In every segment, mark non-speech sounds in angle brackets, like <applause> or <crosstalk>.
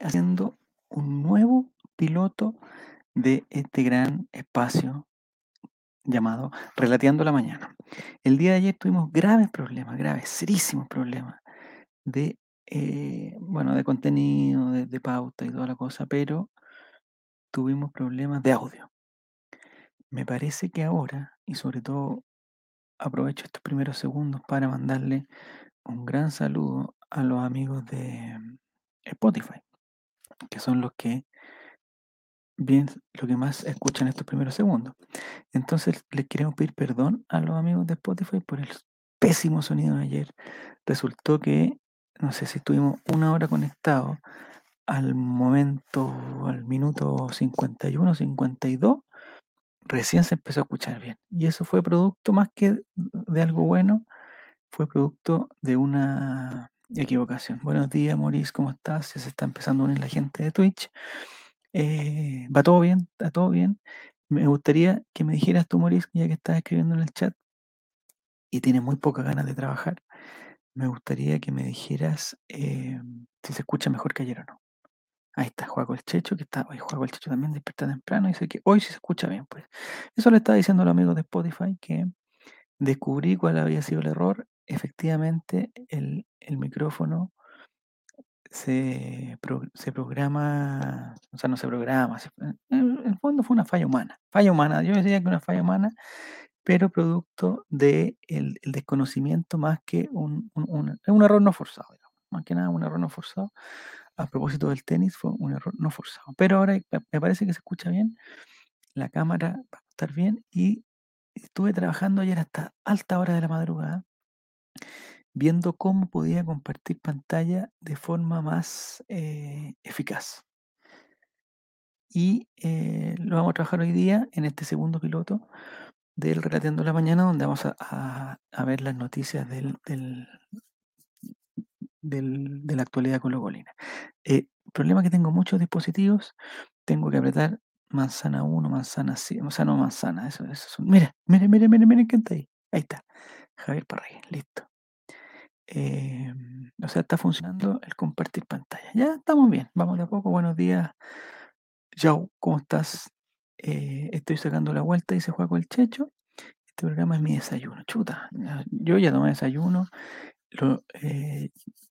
haciendo un nuevo piloto de este gran espacio llamado Relateando la Mañana. El día de ayer tuvimos graves problemas, graves, serísimos problemas de, eh, bueno, de contenido, de, de pauta y toda la cosa, pero tuvimos problemas de audio. Me parece que ahora, y sobre todo aprovecho estos primeros segundos para mandarle un gran saludo a los amigos de Spotify, que son los que bien lo que más escuchan estos primeros segundos. Entonces les queremos pedir perdón a los amigos de Spotify por el pésimo sonido de ayer. Resultó que, no sé si estuvimos una hora conectados, al momento, al minuto 51, 52, recién se empezó a escuchar bien. Y eso fue producto más que de algo bueno, fue producto de una equivocación. Buenos días, Maurice, ¿cómo estás? Ya se está empezando a unir la gente de Twitch. Eh, ¿Va todo bien? ¿Está todo bien? Me gustaría que me dijeras tú, Maurice, ya que estás escribiendo en el chat y tienes muy pocas ganas de trabajar, me gustaría que me dijeras eh, si se escucha mejor que ayer o no. Ahí está, Juaco el Checho, que está, hoy Juaco el Checho también despierta temprano, y dice que hoy sí se escucha bien, pues. Eso le estaba diciendo a los amigos de Spotify que descubrí cuál había sido el error. Efectivamente, el, el micrófono se, se programa, o sea, no se programa, en, el fondo fue una falla humana. Falla humana, yo decía que una falla humana, pero producto de el, desconocimiento más que un, un, un- un error no forzado, digamos. Más que nada un error no forzado. A propósito del tenis, fue un error no forzado. Pero ahora me parece que se escucha bien, la cámara va a estar bien y estuve trabajando ayer hasta alta hora de la madrugada viendo cómo podía compartir pantalla de forma más eh, eficaz. Y eh, lo vamos a trabajar hoy día en este segundo piloto del Relateando la Mañana, donde vamos a, a- ver las noticias del, del- del- de la actualidad colocolina. Eh, problema que tengo muchos dispositivos, tengo que apretar manzana 1, manzana 5, o sea, no manzana, eso, eso es un- Mira, mire, mire, mire, mire quién está ahí. Ahí está, Javier Parrey, listo. Eh, o sea, está funcionando el compartir pantalla. Ya estamos bien, vamos de a poco. Buenos días, Yao, ¿cómo estás? Eh, estoy sacando la vuelta, dice Juaco el Checho. Este programa es mi desayuno. Chuta, yo ya tomé desayuno, lo, eh,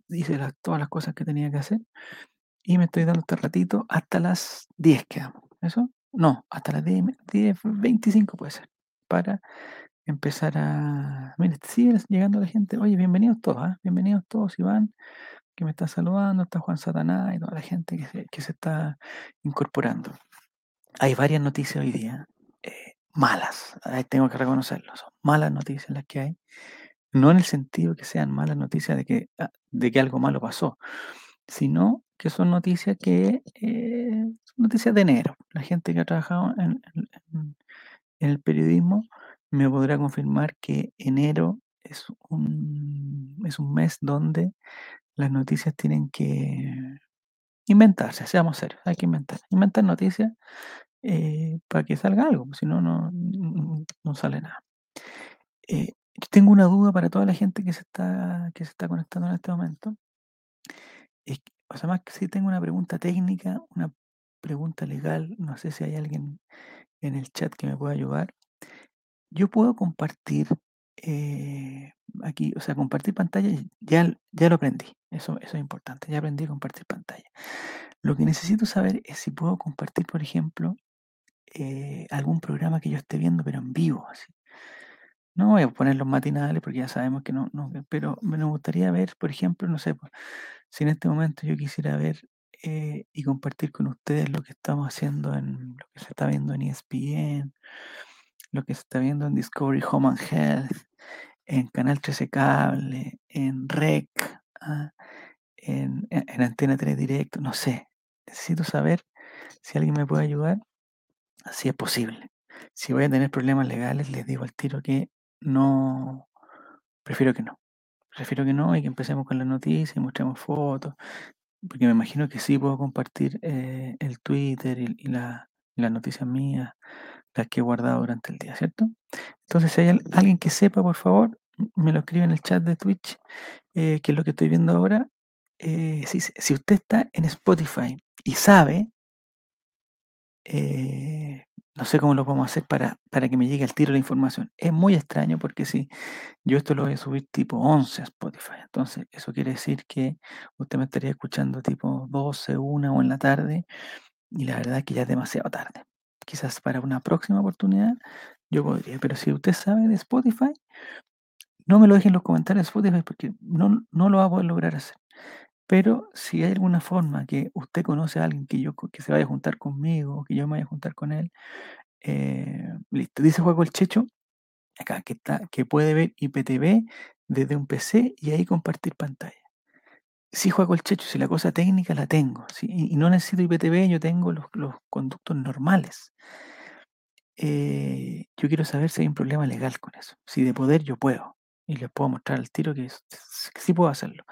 hice todas las cosas que tenía que hacer y me estoy dando este ratito hasta las 10 quedamos. ¿Eso? No, hasta las 10, 10, 25 puede ser. Para empezar a. Mira, sigue llegando la gente. Oye, bienvenidos todos, ¿ah? Bienvenidos todos, Iván, que me está saludando, está Juan Satanás y toda la gente que se, está incorporando. Hay varias noticias hoy día, eh, malas, tengo que reconocerlo, son malas noticias las que hay. No en el sentido que sean malas noticias de que, ah, de que algo malo pasó, sino que son noticias que eh, noticias de enero. La gente que ha trabajado en el periodismo me podrá confirmar que enero es un, es un mes donde las noticias tienen que inventarse, seamos serios, hay que inventar. Inventar noticias eh, para que salga algo, si no, no, no sale nada. Eh, tengo una duda para toda la gente que se está, que se está conectando en este momento. O sea, más que si tengo una pregunta técnica, una pregunta legal, no sé si hay alguien en el chat que me pueda ayudar. Yo puedo compartir eh, aquí, o sea, compartir pantalla, ya, ya lo aprendí, eso, eso es importante, ya aprendí a compartir pantalla. Lo que necesito saber es si puedo compartir, por ejemplo, eh, algún programa que yo esté viendo, pero en vivo. No voy a poner los matinales porque ya sabemos que no, pero me gustaría ver, por ejemplo, no sé, pues, si en este momento yo quisiera ver eh, y compartir con ustedes lo que estamos haciendo en lo que se está viendo en ESPN, lo que se está viendo en Discovery Home and Health, en Canal 13 Cable, en REC, ah, en, en- en Antena 3 Directo, no sé. Necesito saber si alguien me puede ayudar, si es posible. Si voy a tener problemas legales, les digo al tiro que no, prefiero que no. Prefiero que no y que empecemos con las noticias y mostremos fotos, porque me imagino que sí puedo compartir eh, el Twitter y, y la- las noticias mías, las que he guardado durante el día, ¿cierto? Entonces, si hay al- alguien que sepa, por favor, me lo escribe en el chat de Twitch, eh, que es lo que estoy viendo ahora, eh, si, si usted está en Spotify y sabe, eh, no sé cómo lo podemos hacer para, para que me llegue al tiro la información. Es muy extraño porque si yo esto lo voy a subir tipo 11 a Spotify, entonces eso quiere decir que usted me estaría escuchando tipo 12, 1 o en la tarde y la verdad es que ya es demasiado tarde. Quizás para una próxima oportunidad yo podría, pero si usted sabe de Spotify, no me lo dejen en los comentarios de Spotify porque no, no lo va a poder lograr hacer. Pero si hay alguna forma que usted conoce a alguien que yo que se vaya a juntar conmigo, que yo me vaya a juntar con él, eh, listo. Dice Juego el Checho, acá que está, que puede ver IPTV desde un PC y ahí compartir pantalla. Sí, Juego el Checho, si la cosa técnica la tengo, ¿sí? y, no necesito IPTV, yo tengo los, conductos normales. Eh, yo quiero saber si hay un problema legal con eso. Si de poder yo puedo. Y les puedo mostrar al tiro que, que sí puedo hacerlo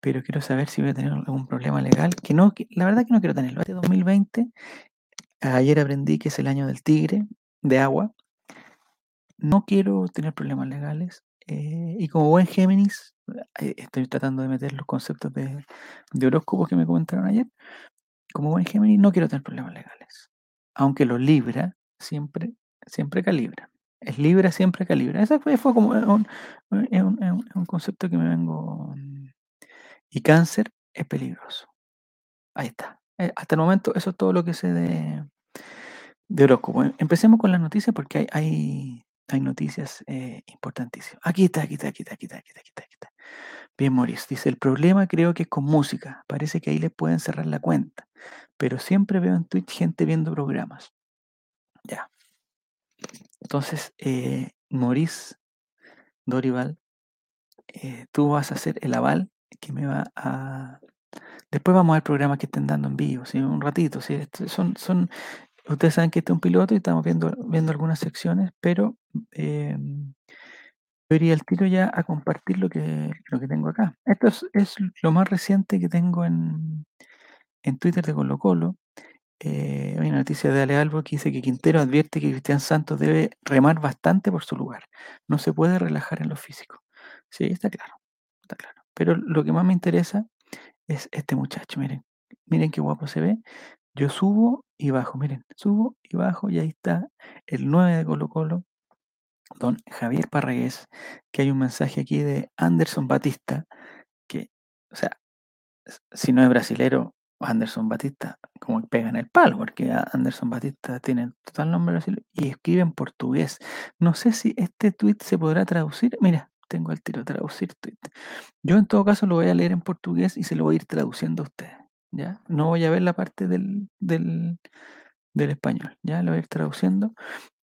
pero quiero saber si voy a tener algún problema legal, que no, la verdad que no quiero tenerlo. Este 2020, ayer aprendí que es el año del tigre, de agua. No quiero tener problemas legales. Eh, y como buen Géminis, eh, estoy tratando de meter los conceptos de, de horóscopos que me comentaron ayer. Como buen Géminis, no quiero tener problemas legales. Aunque los Libra siempre, siempre calibra. Es Libra siempre calibra. Ese fue, fue como un, un, un, concepto que me vengo y cáncer es peligroso. Ahí está. Eh, hasta el momento eso es todo lo que sé de, de horóscopo. Empecemos con las noticias porque hay, hay, hay noticias eh, importantísimas. Aquí está, aquí está, aquí está, aquí está, aquí está, aquí está, aquí está. Bien, Maurice. Dice, el problema creo que es con música. Parece que ahí les pueden cerrar la cuenta. Pero siempre veo en Twitch gente viendo programas. Ya. Entonces, eh, Maurice Dorival, eh, tú vas a hacer el aval que me va a... Después vamos al programa que estén dando en vivo, ¿sí? un ratito. ¿sí? Son, son, ustedes saben que este es un piloto y estamos viendo, viendo algunas secciones, pero eh, yo iría al tiro ya a compartir lo que, lo que tengo acá. Esto es, es lo más reciente que tengo en, en Twitter de Colo Colo. Eh, hay una noticia de Ale Albo que dice que Quintero advierte que Cristian Santos debe remar bastante por su lugar. No se puede relajar en lo físico. Sí, está claro, está claro. Pero lo que más me interesa es este muchacho, miren. Miren qué guapo se ve. Yo subo y bajo, miren, subo y bajo y ahí está el 9 de Colo Colo, don Javier Parragués, que hay un mensaje aquí de Anderson Batista, que, o sea, si no es brasilero, Anderson Batista, como pega en el palo, porque Anderson Batista tiene total nombre brasileño y escribe en portugués. No sé si este tweet se podrá traducir. Mira, tengo el tiro traducir tweet. Yo en todo caso lo voy a leer en portugués y se lo voy a ir traduciendo a ustedes. ¿Ya? No voy a ver la parte del, del, del español, ya lo voy a ir traduciendo,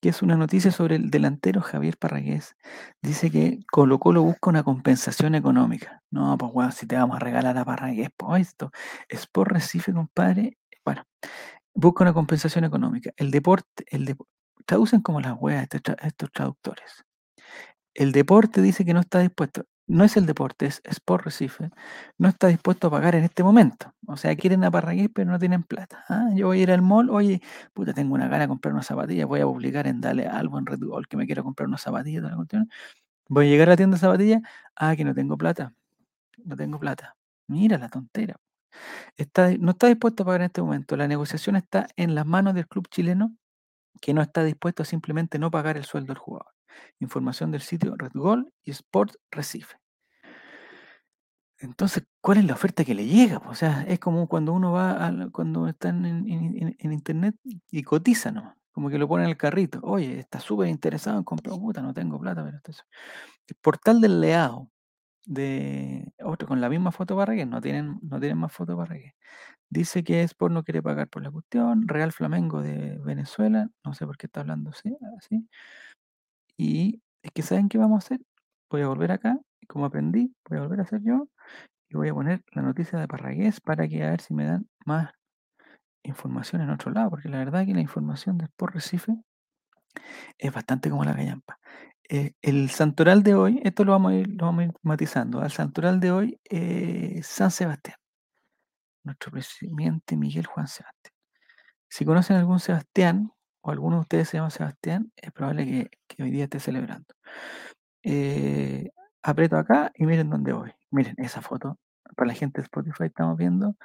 que es una noticia sobre el delantero Javier Parragués. Dice que Colo Colo busca una compensación económica. No, pues bueno, si te vamos a regalar a Parragués, pues esto es por Recife, compadre. Bueno, busca una compensación económica. El deporte, el de, traducen como las weas estos traductores. El deporte dice que no está dispuesto no es el deporte, es Sport Recife, no está dispuesto a pagar en este momento. O sea, quieren a pero no tienen plata. ¿ah? Yo voy a ir al mall, oye, puta, tengo una gana de comprar una zapatilla, voy a publicar en Dale algo en Red Bull que me quiero comprar una zapatilla, toda la cuestión. Voy a llegar a la tienda de zapatillas, ah, que no tengo plata, no tengo plata. Mira la tontera. Está, no está dispuesto a pagar en este momento. La negociación está en las manos del club chileno que no está dispuesto a simplemente no pagar el sueldo del jugador. Información del sitio Red Gold y Sport Recife. Entonces, ¿cuál es la oferta que le llega? O sea, es como cuando uno va, a, cuando están en, en, internet y cotiza, ¿no? Como que lo ponen en el carrito. Oye, está súper interesado en comprar, puta, no tengo plata, pero esto es... El portal del Leado, de otro con la misma foto Barragués, no tienen, no tienen más foto Barragués. Dice que Sport no quiere pagar por la cuestión. Real Flamengo de Venezuela, no sé por qué está hablando así. Y es que ¿saben qué vamos a hacer? Voy a volver acá, como aprendí, voy a volver a hacer yo, y voy a poner la noticia de Parragués para que a ver si me dan más información en otro lado, porque la verdad que la información de Sport Recife es bastante como la gallampa. Eh, el santoral de hoy, esto lo vamos a ir, lo vamos a ir matizando, al santoral de hoy, eh, San Sebastián, nuestro presidente Miguel Juan Sebastián. Si conocen algún Sebastián, o alguno de ustedes se llama Sebastián, es probable que, hoy día esté celebrando. Eh, aprieto acá y miren dónde voy. Miren esa foto. para la gente de Spotify estamos viendo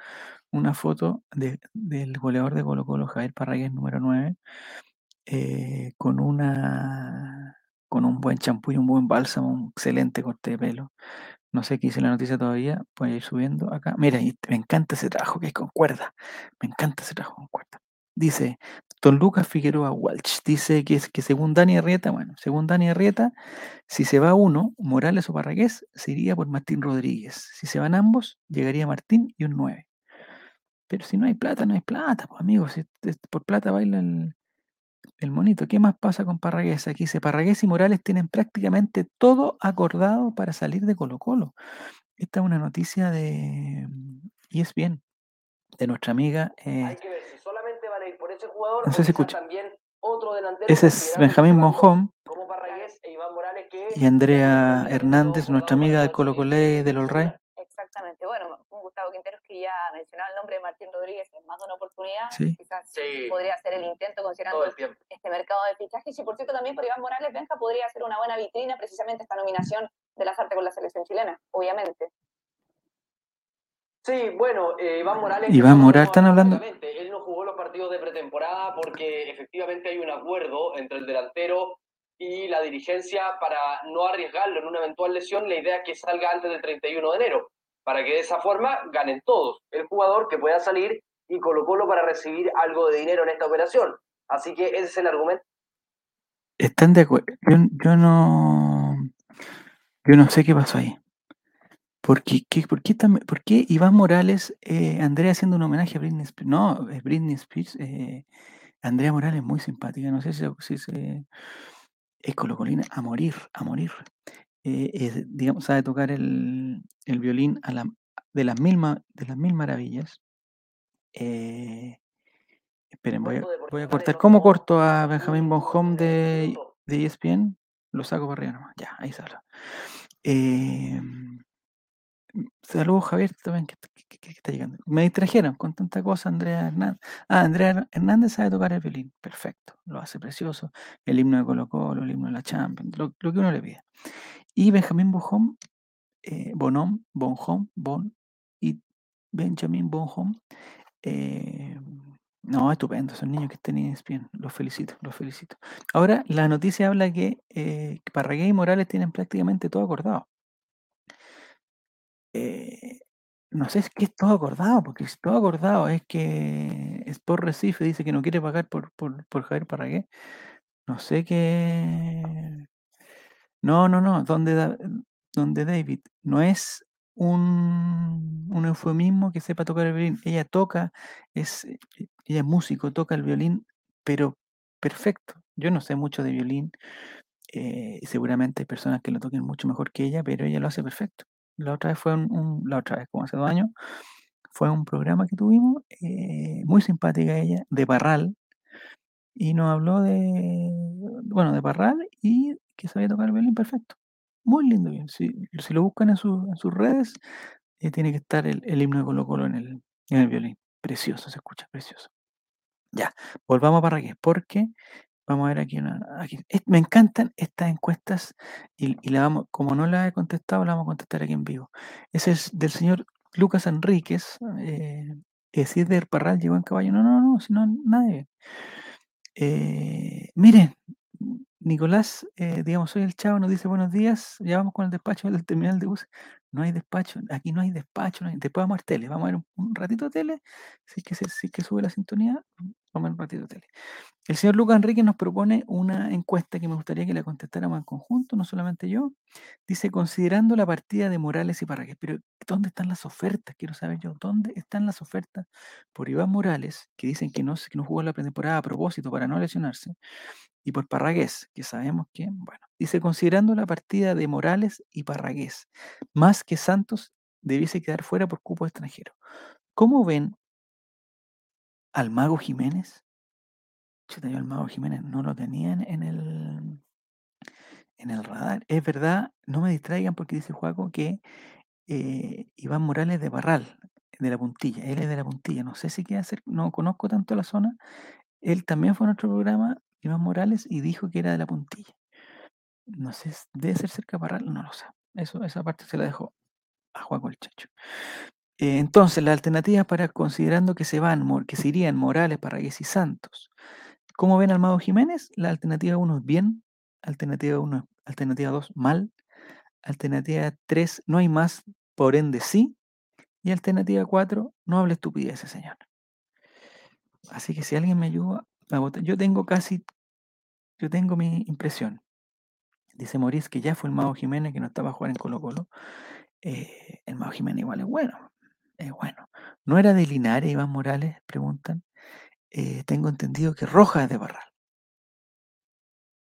una foto de, del goleador de Colo Colo, Javier Parragués, número 9, eh, con una con un buen champú y un buen bálsamo, un excelente corte de pelo. No sé qué hice la noticia todavía, voy a ir subiendo acá. Mira, me encanta ese trabajo que es con cuerda. Me encanta ese trabajo con cuerda. Dice, Don Lucas Figueroa Walsh, dice que, que según Dani Arrieta, bueno, según Dani Arrieta, si se va uno, Morales o Parragués, se iría por Martín Rodríguez. Si se van ambos, llegaría Martín y un 9. Pero si no hay plata, no hay plata, pues amigos. Por plata baila el, monito. ¿Qué más pasa con Parragués? Aquí dice, Parragués y Morales tienen prácticamente todo acordado para salir de Colo Colo. Esta es una noticia de ESPN, de nuestra amiga. Eh, Hay que ver si solamente van a ir por ese jugador no sé si escucha. también otro delantero. Ese es Benjamín Parragués e Iván Morales que y Andrea Hernández, nuestra amiga de Colo Colo del All titular. Exactamente. Bueno, un Gustavo Quinteros que ya mencionaba el nombre de Martín Rodríguez en más de una oportunidad. Sí. Quizás Sí. podría ser el intento considerando Todo el tiempo. este mercado de fichajes. Y por cierto, también por Iván Morales Benja podría ser una buena vitrina precisamente esta nominación de la Sarte con la selección chilena, obviamente. Sí, bueno, eh, Iván Morales. Iván Morales, están hablando- Él no jugó los partidos de pretemporada porque efectivamente hay un acuerdo entre el delantero y la dirigencia para no arriesgarlo en una eventual lesión. La idea es que salga antes del 31 de enero, para que de esa forma ganen todos. El jugador que pueda salir y Colo Colo para recibir algo de dinero en esta operación. Así que ese es el argumento. Están de acuerdo. Yo, yo no. Yo no sé qué pasó ahí. ¿Por qué, qué- por qué, tam- por qué Iván Morales, eh, Andrea haciendo un homenaje a Britney Spears? No, es Britney Spears. eh, Andrea Morales es muy simpática. No sé si, si se- es colocolina a morir, a morir. Eh, es, digamos, sabe tocar el, el violín a la, de, las mil, ma- de las mil maravillas. Eh, esperen, voy a, voy cortar. ¿Cómo corto a un Benjamín minuto Bonhom de de, ESPN? Lo saco para arriba nomás. Ya, ahí sale. Eh, saludos, Javier, también que, está llegando. Me distrajeron con tanta cosa, Andrea Hernández. Ah, Andrea Hernández sabe tocar el violín. Perfecto, lo hace precioso. El himno de Colo Colo, el himno de la Champions, lo, que uno le pide. Y Benjamín Bonhom, eh, Bonhom, Bonhom, Bon y Benjamin Bonhom. eh, no, estupendo, son niños que estén en ESPN. Los felicito, los felicito. Ahora, la noticia habla que eh, que Parragués y Morales tienen prácticamente todo acordado. Eh, no sé es que es todo acordado, porque si todo acordado es que Sport Recife dice que no quiere pagar por, por, por Javier Parragués. No sé qué. No, no, no. Donde, Da- donde David no es un, un eufemismo que sepa tocar el violín. Ella toca, es, eh, ella es músico, toca el violín, pero perfecto. Yo no sé mucho de violín. eh, seguramente hay personas que lo toquen mucho mejor que ella, pero ella lo hace perfecto. La otra vez fue un, la otra vez, como hace dos años, fue un programa que tuvimos, eh, muy simpática ella, de Parral, y nos habló de, bueno, de Parral y que sabía tocar el violín perfecto. Muy lindo bien. Si, lo buscan en, en sus redes, eh, tiene que estar el, el himno de Colo Colo en el, en el violín. Precioso, se escucha, precioso. Ya, volvamos a Parragués, porque vamos a ver aquí una. Aquí, me encantan estas encuestas y, la vamos, como no la he contestado, la vamos a contestar aquí en vivo. Ese es del señor Lucas Enríquez. Eh, eh, si es de Parral, llegó en caballo. No, no, no, si no, nadie. Eh, miren, Nicolás, eh, digamos, soy el chavo, nos dice buenos días, ya vamos con el despacho del terminal de bus. No hay despacho, aquí no hay despacho, después vamos a ver tele, vamos a ver un, ratito de tele, si es que, si es que sube la sintonía, vamos a ver un ratito de tele. El señor Lucas Enrique nos propone una encuesta que me gustaría que la contestáramos en conjunto, no solamente yo. Dice, considerando la partida de Morales y Parragués, pero ¿dónde están las ofertas? Quiero saber yo, ¿dónde están las ofertas por Iván Morales, que dicen que no, que no jugó la pretemporada a propósito para no lesionarse, y por Parragués, que sabemos que, bueno, dice, considerando la partida de Morales y Parragués, más que Santos debiese quedar fuera por cupo extranjero. ¿Cómo ven al Mago Jiménez? Chuta, yo al Mago Jiménez no lo tenía en, en el, en el radar. Es verdad, no me distraigan porque dice Juaco que eh, Iván Morales de Barral, de la puntilla, él es de la puntilla, no sé si queda cerca, no conozco tanto la zona. Él también fue a nuestro programa, Iván Morales, y dijo que era de la puntilla. No sé, debe ser cerca de Barral, no lo sé. Eso, esa parte se la dejó. a Juaco el Chacho. Eh, entonces, las alternativas para considerando que se van, que se irían Morales, Parragués y Santos. ¿Cómo ven al Mago Jiménez? La alternativa 1 es bien, alternativa 1, alternativa 2 mal, alternativa 3 no hay más, por ende sí, y alternativa 4 no hable estupidez, señor. Así que si alguien me ayuda yo tengo casi, yo tengo mi impresión. Dice Maurice que ya fue el Mago Jiménez que no estaba a jugar en Colo Colo. Eh, el Mago Jiménez igual es bueno, es bueno. ¿No era de Linares, Iván Morales? Preguntan. Eh, tengo entendido que Roja es de Barral.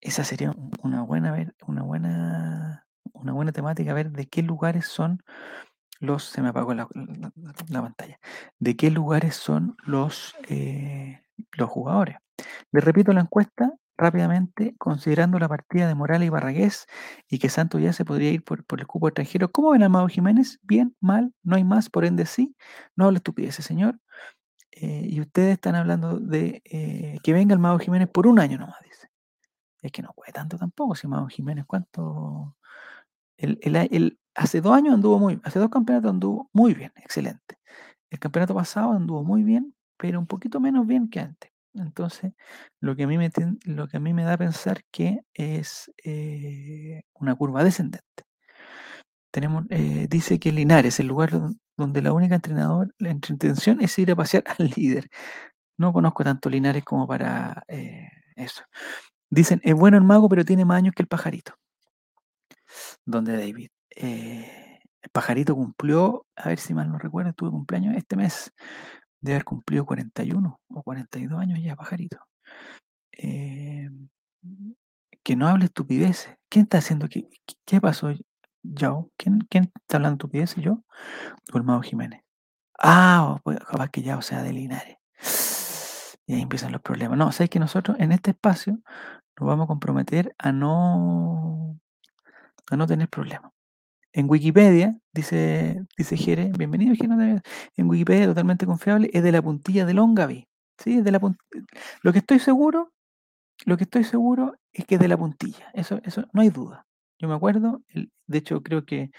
Esa sería un- una buena, una buena, una buena temática, ver de qué lugares son los, se me apagó la pantalla, de qué lugares son los, eh, los jugadores. Les repito la encuesta rápidamente, considerando la partida de Morales y Barragués y que Santos ya se podría ir por, el cupo extranjero. ¿Cómo ven a Amado Jiménez? Bien, mal, no hay más, por ende sí. No hable estupidez, señor. Eh, y ustedes están hablando de eh, que venga el Mago Jiménez por un año nomás, dice. Es que no puede tanto tampoco, si Mago Jiménez, ¿cuánto? Hace dos años anduvo muy, hace dos campeonatos anduvo muy bien, excelente. El campeonato pasado anduvo muy bien, pero un poquito menos bien que antes. Entonces, lo que a mí me, lo que a mí me da a pensar que es eh, una curva descendente. Tenemos, eh, dice que Linares, el lugar don- donde la única entrenador, la intención es ir a pasear <laughs> al líder. No conozco tanto Linares como para eh, eso. Dicen, es bueno el mago, pero tiene más años que el pajarito. Donde David. el pajarito cumplió, a ver si mal no recuerdo, tuve cumpleaños este mes. Debe haber cumplido 41 o 42 años ya, pajarito. Eh, que no hable estupideces. ¿Quién está haciendo qué? ¿Qué- ¿Qué pasó, Yao? ¿Quién, quién está hablando estupideces? ¿Yo? ¿O el mago Jiménez? Ah, o pues, capaz que ya, o sea, de Linares. Y ahí empiezan los problemas. No, sabes que nosotros en este espacio nos vamos a comprometer a no, a no tener problemas. En Wikipedia, dice, dice Jere, bienvenido Jere, en Wikipedia totalmente confiable, es de la puntilla de Longaví. Sí, de la Lo que estoy seguro, lo que estoy seguro es que es de la puntilla. Eso, eso no hay duda. Yo me acuerdo, de hecho creo que,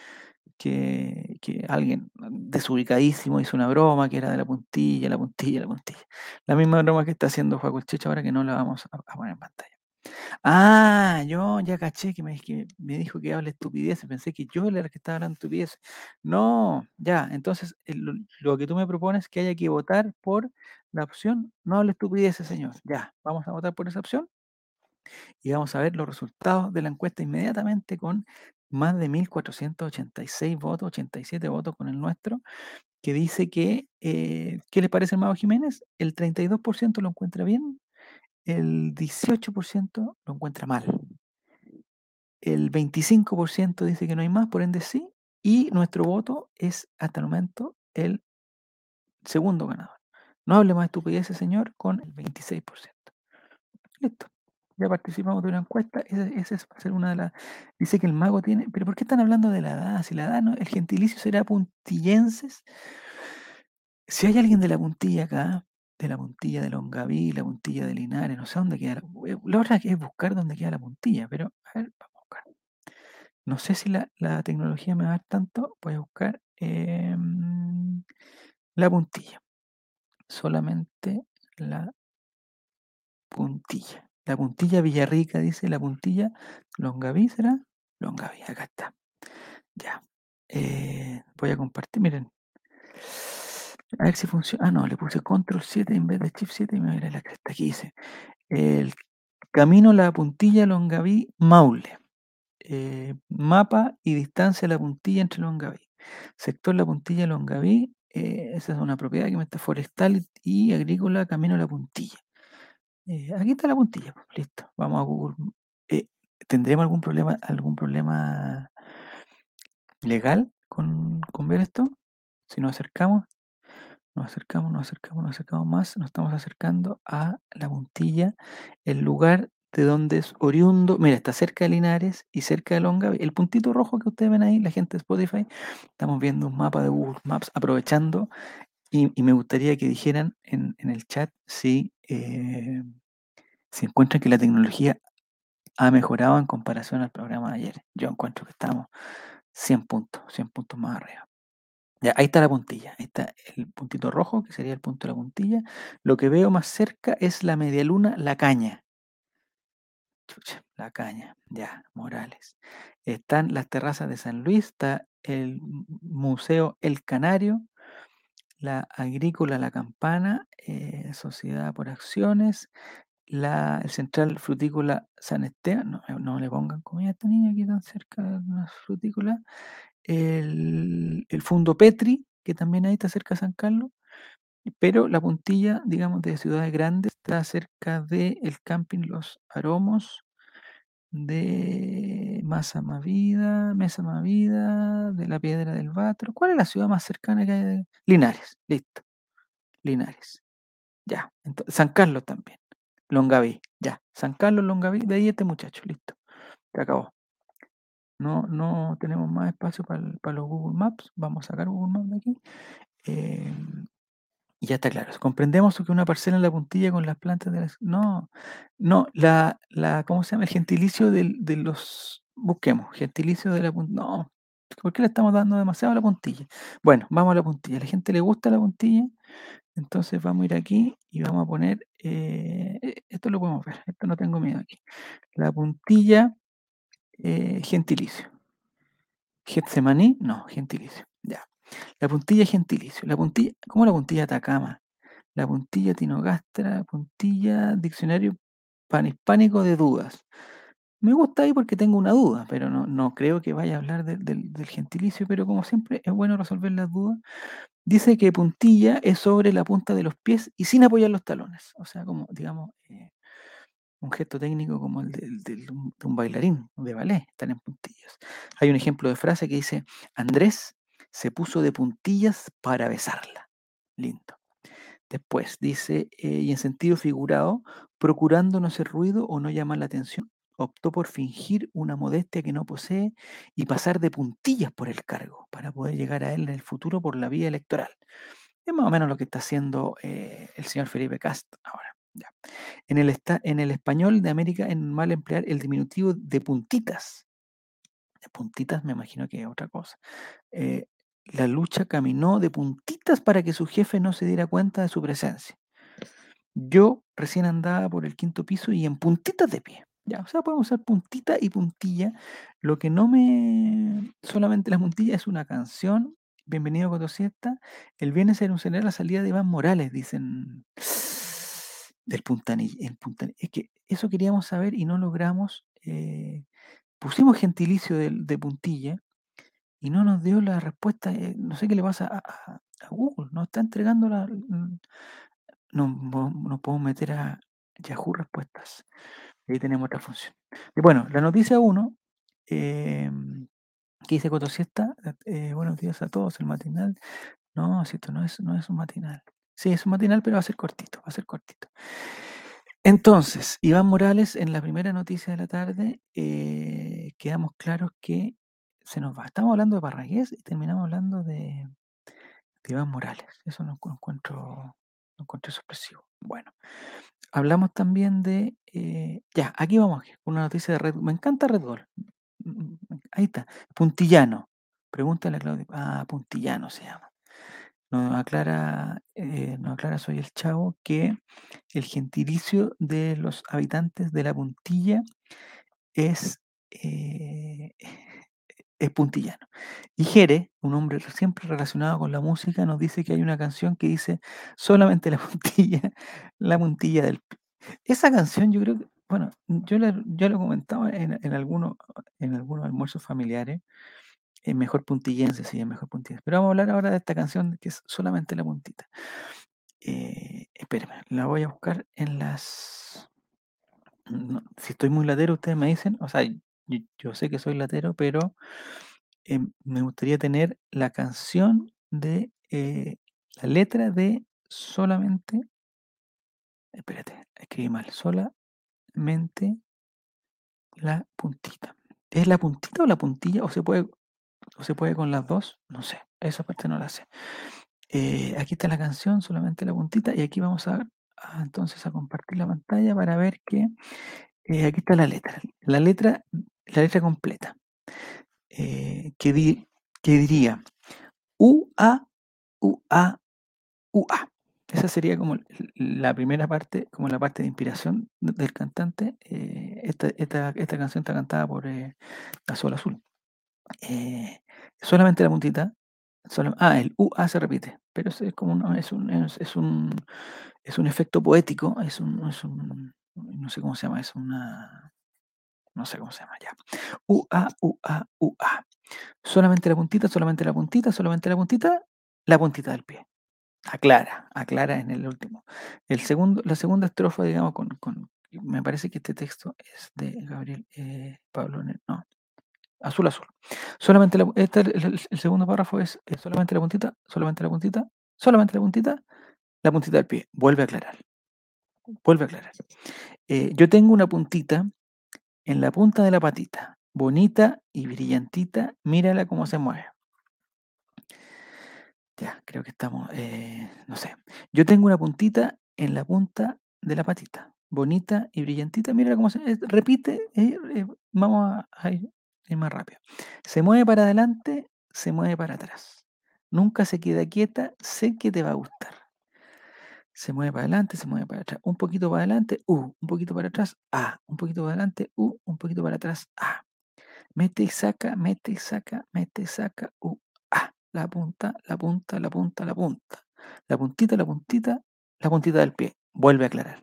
que, que alguien desubicadísimo hizo una broma que era de la puntilla, la puntilla, la puntilla. La misma broma que está haciendo Juaco el Checho ahora que no la vamos a, a poner en pantalla. Ah, yo ya caché que me, que me dijo que habla estupidez. Pensé que yo era el que estaba hablando estupidez. No, ya. Entonces, lo, que tú me propones es que haya que votar por la opción no hable estupideces, señor. Ya, vamos a votar por esa opción y vamos a ver los resultados de la encuesta inmediatamente con más de 1.486 votos, 87 votos con el nuestro, que dice que, eh, ¿qué le parece Mago Jiménez? El 32% lo encuentra bien, el 18% lo encuentra mal. El 25% dice que no hay más, por ende sí. Y nuestro voto es hasta el momento el segundo ganador. No hable más estupideces, señor, con el 26%. Listo. Ya participamos de una encuesta. Esa, esa es, va a ser una de las. Dice que el mago tiene. ¿Pero por qué están hablando de la edad? Si la edad no. El gentilicio será puntillenses. Si hay alguien de la puntilla acá, de la puntilla de Longaví, la puntilla de Linares, no sé dónde queda. La, eh, la otra es buscar dónde queda la puntilla, pero a ver, vamos a buscar. No sé si la, la tecnología me va a dar tanto. Voy a buscar em, la puntilla. Solamente la puntilla. La puntilla Villarrica, dice la puntilla Longaví, ¿será? Longaví, acá está. Ya. Eh, voy a compartir, miren. A ver si funciona. Ah, no, le puse control 7 en vez de shift 7 y me va a la cresta. Aquí dice. El camino La Puntilla Longaví Maule. Eh, mapa y distancia La Puntilla entre Longaví. Sector La Puntilla Longaví. eh, esa es una propiedad que me está forestal y agrícola Camino La Puntilla. Eh, aquí está la puntilla, pues, listo. Vamos a Google. ¿Tendremos algún problema, algún problema legal con, con ver esto? Si nos acercamos, nos acercamos, nos acercamos, nos acercamos más, nos estamos acercando a la puntilla, el lugar de donde es oriundo. Mira, está cerca de Linares y cerca de Longaví. El puntito rojo que ustedes ven ahí, la gente de Spotify, estamos viendo un mapa de Google Maps aprovechando. Y, me gustaría que dijeran en, en el chat si, eh, si encuentran que la tecnología ha mejorado en comparación al programa de ayer. Yo encuentro que estamos 100 puntos, 100 puntos más arriba. Ahí está la puntilla. Ahí está el puntito rojo, que sería el punto de la puntilla. Lo que veo más cerca es la medialuna, la caña. Chucha, la caña. Ya, Morales. Están las terrazas de San Luis, está el Museo El Canario, la Agrícola La Campana, eh, Sociedad por Acciones, la, el Central Frutícola San Esteban. No, eh, no le pongan comida a esta niña aquí tan cerca de una frutícola. El, el Fundo Petri, que también ahí está cerca de San Carlos. Pero la puntilla, digamos, de ciudades grandes está cerca del camping Los Aromos, de Masa Mavida, Mesa Mavida, de la Piedra del Batro. ¿Cuál es la ciudad más cercana que hay? Linares, listo. Linares. Ya. San Carlos también. Longaví, ya. San Carlos, Longaví, de ahí este muchacho, listo. Se acabó. No, no tenemos más espacio para, los Google Maps. Vamos a sacar Google Maps de aquí. Em, y ya está claro. Comprendemos que una parcela en la puntilla con las plantas de las... No, no, la, la, ¿cómo se llama? El gentilicio del- de los... Busquemos, gentilicio de la puntilla. No, ¿por qué le estamos dando demasiado la puntilla? Bueno, vamos a la puntilla. A la gente le gusta la puntilla, entonces vamos a ir aquí y vamos a poner... eh, eh, esto lo podemos ver, esto no tengo miedo aquí. La puntilla eh, gentilicio. Getsemaní, no, gentilicio. Ya. La puntilla gentilicio. La puntilla, ¿cómo la puntilla Atacama? La puntilla Tinogastra, puntilla Diccionario Panhispánico de Dudas. Me gusta ahí porque tengo una duda, pero no, no creo que vaya a hablar del- gentilicio, pero como siempre es bueno resolver las dudas. Dice que puntilla es sobre la punta de los pies y sin apoyar los talones. O sea, como, digamos, eh, un gesto técnico como el de un bailarín de ballet, están en puntillas. Hay un ejemplo de frase que dice, Andrés se puso de puntillas para besarla. Lindo. Después dice, eh, y en sentido figurado, procurando no hacer ruido o no llamar la atención, optó por fingir una modestia que no posee y pasar de puntillas por el cargo para poder llegar a él en el futuro por la vía electoral. Es más o menos lo que está haciendo eh, el señor Felipe Cast ahora. En, el en el español de América es mal emplear el diminutivo de puntitas. De puntitas me imagino que es otra cosa. Eh, la lucha caminó de puntitas para que su jefe no se diera cuenta de su presencia. Yo recién andaba por el quinto piso y en puntitas de pie. Ya, o sea, podemos usar puntita y puntilla. Lo que no me. Solamente la puntilla es una canción. Bienvenido a Cotosiesta. El viernes era un la salida de Iván Morales, dicen. Del puntanillo. El puntanillo. Es que eso queríamos saber y no logramos. eh, pusimos gentilicio de, de puntilla y no nos dio la respuesta. eh, no sé qué le pasa a, a- Google. No está entregando la. mm, No, no, podemos meter a Yahoo respuestas. Ahí tenemos otra función. Y bueno, la noticia 1, que dice Cotosiesta, eh, buenos días a todos, el matinal. No, si esto no es, no es un matinal. Sí, es un matinal, pero va a ser cortito, va a ser cortito. Entonces, Iván Morales, en la primera noticia de la tarde, eh, quedamos claros que se nos va. Estamos hablando de Parragués y terminamos hablando de, Iván Morales. Eso no lo encuentro, lo encuentro sorpresivo. Bueno, hablamos también de. eh, ya, aquí vamos, una noticia de Red Me encanta Red Bull. Mm, mm, Ahí está. Puntillano. Pregúntale a Claudio. Ah, Puntillano se llama. Nos aclara, eh, nos aclara Soy el Chavo que el gentilicio de los habitantes de la puntilla es, eh, <laughs> puntillano. Y Jere, un hombre re- siempre relacionado con la música, nos dice que hay una canción que dice solamente la <laughs> puntilla, la puntilla del... pi". Esa canción yo creo que, bueno, yo, yo lo comentaba en, en, algunos, en algunos almuerzos familiares, es mejor puntillense, sí, es mejor puntillense. Pero vamos a hablar ahora de esta canción que es solamente la puntita. Eh, espérame, la voy a buscar en las... si estoy muy latero, ustedes me dicen, o sea, yo, sé que soy latero, pero eh, me gustaría tener la canción de eh, la letra de solamente, espérate, escribí mal, solamente la puntita. ¿Es la puntita o la puntilla? ¿O se puede, o se puede con las dos? No sé, esa parte no la sé. Eh, aquí está la canción, solamente la puntita, y aquí vamos a, entonces a compartir la pantalla para ver que eh, aquí está la letra. La letra, la letra completa. Eh, que, di, que diría, U, A, U, A, U, A. Esa sería como la primera parte, como la parte de inspiración de- del cantante. Eh, esta, esta, esta canción está cantada por Azul Azul. Eh, solamente la puntita. ah, el U, A se repite, pero es, como un, es, un, es, un, es un efecto poético, es un, es un, no sé cómo se llama, es una, no sé cómo se llama ya. U, A, U, A, U, A. Solamente la puntita, solamente la puntita, solamente la puntita, la puntita del pie. Aclara, aclara en el último. El segundo, la segunda estrofa, digamos, con, con me parece que este texto es de Gabriel eh, Pablo, no, azul azul. Solamente la, este, el, segundo párrafo es solamente la puntita, solamente la puntita, solamente la puntita, la puntita del pie. Vuelve a aclarar, vuelve a aclarar. Eh, yo tengo una puntita en la punta de la patita, bonita y brillantita, mírala cómo se mueve. Ya, creo que estamos, eh, no sé. Yo tengo una puntita en la punta de la patita, bonita y brillantita. Mira cómo se eh, repite. vamos a ir, ir más rápido. Se mueve para adelante, se mueve para atrás. Nunca se queda quieta, sé que te va a gustar. Se mueve para adelante, se mueve para atrás. Un poquito para adelante, uh, un poquito para atrás, ah, un poquito para adelante, uh, un poquito para atrás, ah. Mete y saca, mete y saca, mete y saca, uh, ah. La punta, la punta, la punta, la punta. La puntita, la puntita, la puntita del pie. Vuelve a aclarar.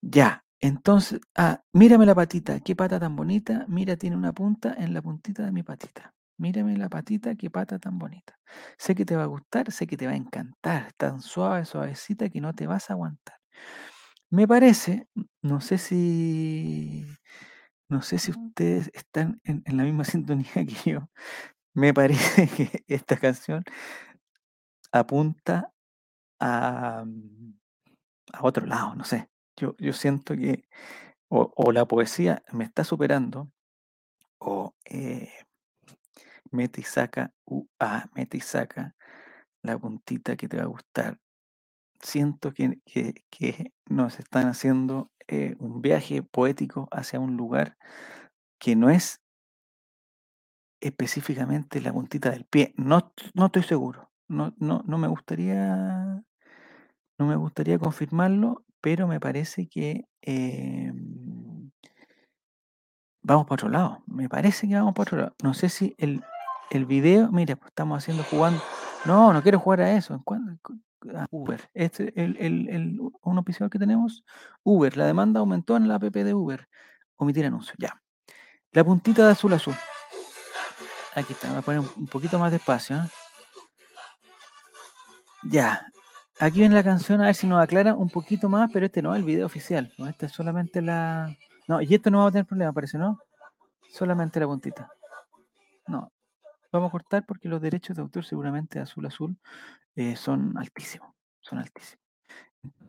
Ya, entonces, ah, mírame la patita, qué pata tan bonita. Mira, tiene una punta en la puntita de mi patita. Mírame la patita, qué pata tan bonita. Sé que te va a gustar, sé que te va a encantar. Tan suave, suavecita que no te vas a aguantar. Me parece, no sé si, no sé si ustedes están en, en la misma <laughs> sintonía que yo. Me parece <laughs> que esta canción apunta a, mm, a otro lado, no sé. Yo, siento que o, la poesía me está superando, o eh, mete y saca, u, a, mete y saca la puntita que te va a gustar. Siento que, que, que nos están haciendo eh, un viaje poético hacia un lugar que no es específicamente la puntita del pie. No, no estoy seguro. No, no, no me gustaría no me gustaría confirmarlo, pero me parece que em, vamos para otro lado. Me parece que vamos para otro lado. No sé si el, el video, mira, pues estamos haciendo jugando. No, no quiero jugar a eso. ¿En cuándo? Cu- a Uber. Este, el, el, el, un oficial que tenemos, Uber. La demanda aumentó en la app de Uber. Omitir anuncio, ya. La puntita de azul a azul. Aquí está, voy a poner un, poquito más despacio. ¿eh? Ya. Aquí viene la canción, a ver si nos aclara un poquito más, pero este no es el video oficial. ¿no? Este es solamente la. No, y esto no va a tener problema, parece, ¿no? Solamente la puntita. No. Vamos a cortar porque los derechos de autor, seguramente azul azul, eh, son altísimos. Son altísimos.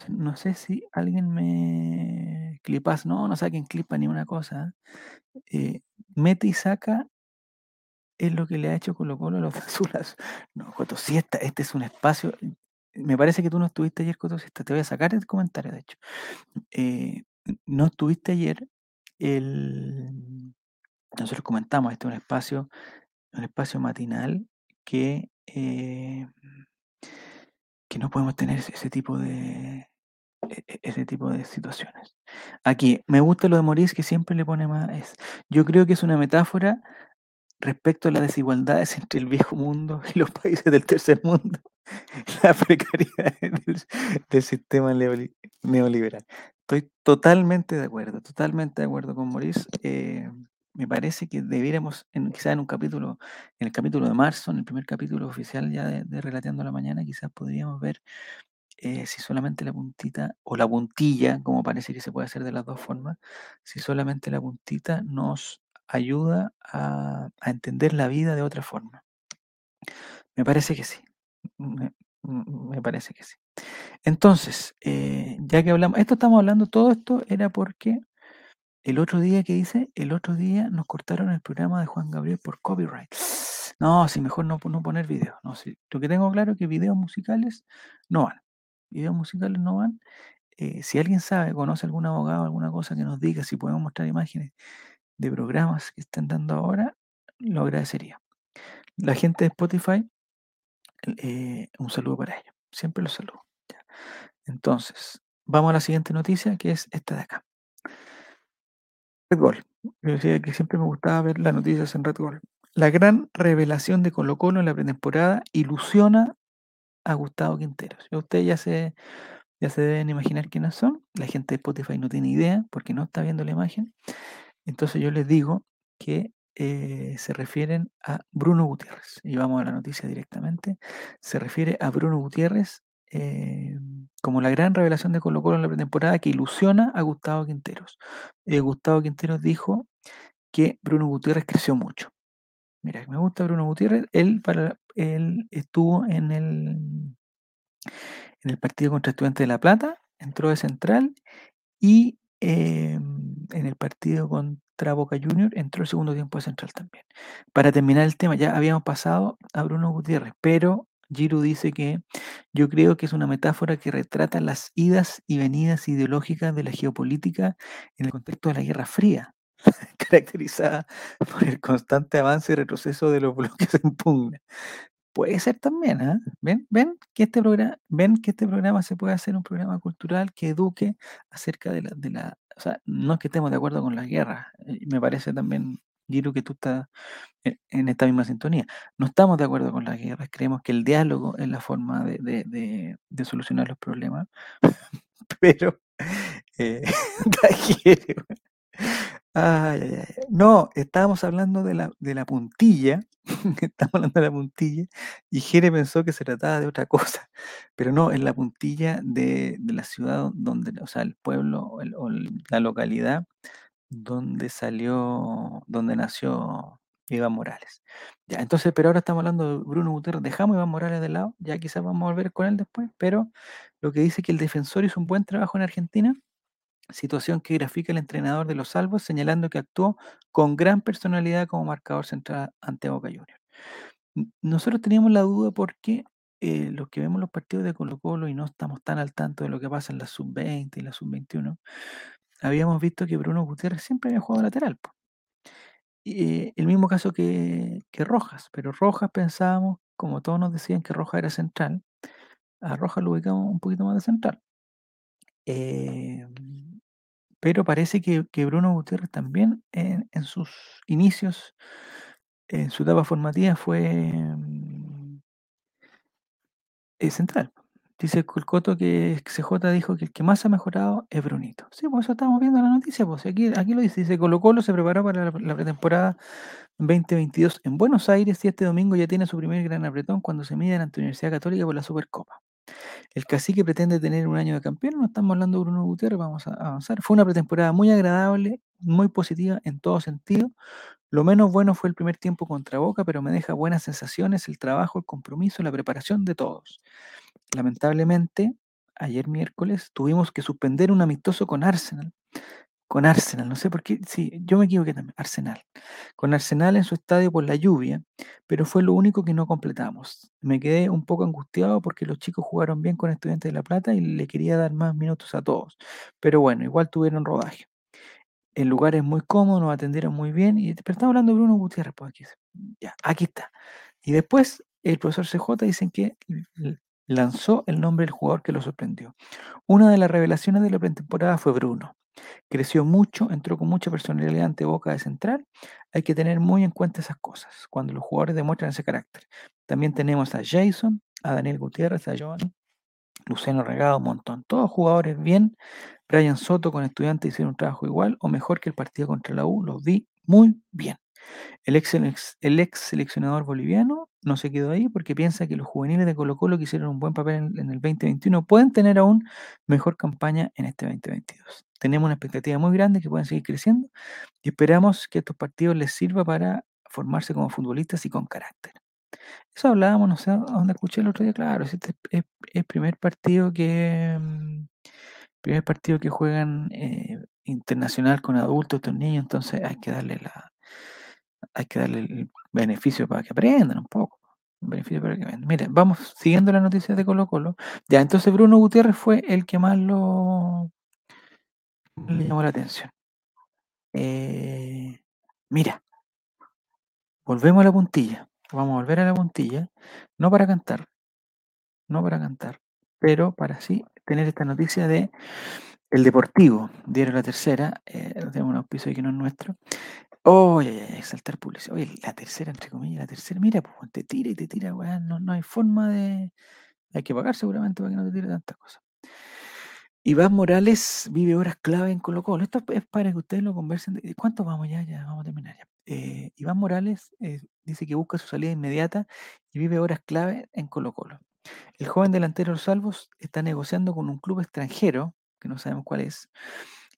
No sé si alguien me. Clipas, no, no saquen clipa ni una cosa. eh, mete y saca es lo que le ha hecho Colo Colo a los <laughs> azulas. No, Coto, si esta, este es un espacio. Me parece que tú no estuviste ayer, Coto, Siesta, Te voy a sacar el comentario, de hecho. Eh, no estuviste ayer. El, nosotros comentamos, este es un espacio, un espacio matinal que, eh, que no podemos tener ese, tipo de e- e- ese tipo de situaciones. Aquí, me gusta lo de Maurice que siempre le pone más. Yo creo que es una metáfora respecto a las desigualdades entre el viejo mundo y los países del tercer mundo, <laughs> la precariedad <laughs> del, del sistema neoli- neoliberal. Estoy totalmente de acuerdo, totalmente de acuerdo con Maurice. Eh, me parece que debiéramos, en, quizás en un capítulo, en el capítulo de marzo, en el primer capítulo oficial ya de, de Relateando la Mañana, quizás podríamos ver eh, si solamente la puntita o la puntilla, como parece que se puede hacer de las dos formas, si solamente la puntita nos ayuda a, entender la vida de otra forma. Me parece que sí. Me, parece que sí. Entonces, eh, ya que hablamos, esto estamos hablando, todo esto era porque el otro día que hice, el otro día nos cortaron el programa de Juan Gabriel por copyright. <gasps> No, si mejor no, no poner videos. No, si, lo que tengo claro es que videos musicales no van. Videos musicales no van. Eh, si alguien sabe, conoce algún abogado, alguna cosa que nos diga si podemos mostrar imágenes de programas que están dando ahora, lo agradecería. La gente de Spotify eh, un saludo para ellos. Siempre los saludo. Entonces, vamos a la siguiente noticia, que es esta de acá. Red Gol. Yo decía que siempre me gustaba ver las noticias en Red Gol. La gran revelación de Colo Colo en la pretemporada ilusiona a Gustavo Quinteros. Ustedes ya se, ya se deben imaginar quiénes son. La gente de Spotify no tiene idea porque no está viendo la imagen. Entonces yo les digo que eh, se refieren a Bruno Gutiérrez. Y vamos a la noticia directamente. Se refiere a Bruno Gutiérrez eh, como la gran revelación de Colo Colo en la pretemporada que ilusiona a Gustavo Quinteros. Eh, Gustavo Quinteros dijo que Bruno Gutiérrez creció mucho. Mira, me gusta Bruno Gutiérrez. Él, para, él estuvo en el, en el partido contra Estudiantes de La Plata, entró de central y eh, en el partido contra Boca Junior entró el segundo tiempo de central también. Para terminar el tema, ya habíamos pasado a Bruno Gutiérrez, pero Giru dice que yo creo que es una metáfora que retrata las idas y venidas ideológicas de la geopolítica en el contexto de la Guerra Fría, <laughs> caracterizada por el constante avance y retroceso de los <laughs> bloques en pugna. Puede ser también, ¿ah? ¿Ven? ¿Ven que este programa, ven que este programa se puede hacer un programa cultural que eduque acerca de la, de la, o sea, no es que estemos de acuerdo con la guerra, eh, me parece también, Giru, que tú estás en, esta misma sintonía. No estamos de acuerdo con la guerra, creemos que el diálogo es la forma de, de- de- solucionar los problemas, <laughs> pero eh. <laughs> Ay, ay, ay. No, estábamos hablando de la, de la puntilla, <laughs> estábamos hablando de la puntilla, y Jere pensó que se trataba de otra <laughs> cosa, pero no, es la puntilla de, de la ciudad donde, o sea, el pueblo o, la localidad donde salió, donde nació Iván Morales. Ya, entonces, pero ahora estamos hablando de Bruno Gutiérrez, dejamos a Iván Morales de lado, ya quizás vamos a volver con él después, pero lo que dice que el defensor hizo un buen trabajo en Argentina, situación que grafica el entrenador de los salvos, señalando que actuó con gran personalidad como marcador central ante Boca Juniors. Nosotros teníamos la duda porque eh, los que vemos los partidos de Colo Colo y no estamos tan al tanto de lo que pasa en la sub-20 y la sub-21, habíamos visto que Bruno Gutiérrez siempre había jugado lateral. eh, el mismo caso que, que Rojas, pero Rojas pensábamos, como todos nos decían que Rojas era central, a Rojas lo ubicamos un poquito más de central. Eh, pero parece que, Bruno Gutiérrez también en, sus inicios, en su etapa formativa, fue mm, eh, central. Dice Colcoto que CJ dijo que el que más ha mejorado es Brunito. Sí, pues eso estamos viendo en la noticia. Pues aquí, aquí lo dice. Dice Colo Colo se preparó para la, la pretemporada 2022 en Buenos Aires y este domingo ya tiene su primer gran apretón cuando se mide ante la Universidad Católica por la Supercopa. El cacique pretende tener un año de campeón, no estamos hablando de Bruno Gutiérrez, vamos a avanzar. Fue una pretemporada muy agradable, muy positiva en todo sentido. Lo menos bueno fue el primer tiempo contra Boca, pero me deja buenas sensaciones el trabajo, el compromiso, la preparación de todos. Lamentablemente, ayer miércoles tuvimos que suspender un amistoso con Arsenal. Con Arsenal, no sé por qué, sí, yo me equivoqué también, Arsenal. Con Arsenal en su estadio por la lluvia, pero fue lo único que no completamos. Me quedé un poco angustiado porque los chicos jugaron bien con Estudiantes de La Plata y le quería dar más minutos a todos. Pero bueno, igual tuvieron rodaje. El lugar es muy cómodo, nos atendieron muy bien. Y, pero estamos hablando Bruno Gutiérrez, pues aquí, ya, aquí está. Y después el profesor CJ dicen que lanzó el nombre del jugador que lo sorprendió. Una de las revelaciones de la pretemporada fue Bruno. Creció mucho, entró con mucha personalidad ante Boca de Central. Hay que tener muy en cuenta esas cosas cuando los jugadores demuestran ese carácter. También tenemos a Jason, a Daniel Gutiérrez, a Joan, Luciano Regado, un montón. Todos jugadores bien. Brian Soto con estudiantes hicieron un trabajo igual o mejor que el partido contra la U. Los vi muy bien. El ex, el ex seleccionador boliviano no se quedó ahí porque piensa que los juveniles de Colo Colo que hicieron un buen papel en, en el 2021 pueden tener aún mejor campaña en este 2022. Tenemos una expectativa muy grande que pueden seguir creciendo y esperamos que estos partidos les sirva para formarse como futbolistas y con carácter. Eso hablábamos, no sé dónde escuché el otro día, claro, este es el primer partido que mm, primer partido que juegan eh, internacional con adultos, estos niños, entonces hay que darle la hay que darle el beneficio para que aprendan un poco. Un beneficio para que aprendan. Miren, vamos siguiendo las noticias de Colo Colo. Ya, entonces Bruno Gutiérrez fue el que más lo le llamó la atención. Eh, mira, volvemos a la puntilla. Vamos a volver a la puntilla, no para cantar, no para cantar, pero para sí tener esta noticia de El Deportivo, diario La Tercera, eh, tenemos un auspicio que no es nuestro. Oh, exaltar publicidad. Oye, la tercera, entre comillas, la tercera, mira, pues, te tira y te tira, weón, no, no hay forma de... Hay que pagar seguramente para que no te tire tantas cosas. Iván Morales vive horas clave en Colo Colo. Esto es para que ustedes lo conversen. ¿Cuánto vamos ya? Ya vamos a terminar ya. Eh, Iván Morales eh, dice que busca su salida inmediata y vive horas clave en Colo Colo. El joven delantero de los Salvos está negociando con un club extranjero, que no sabemos cuál es,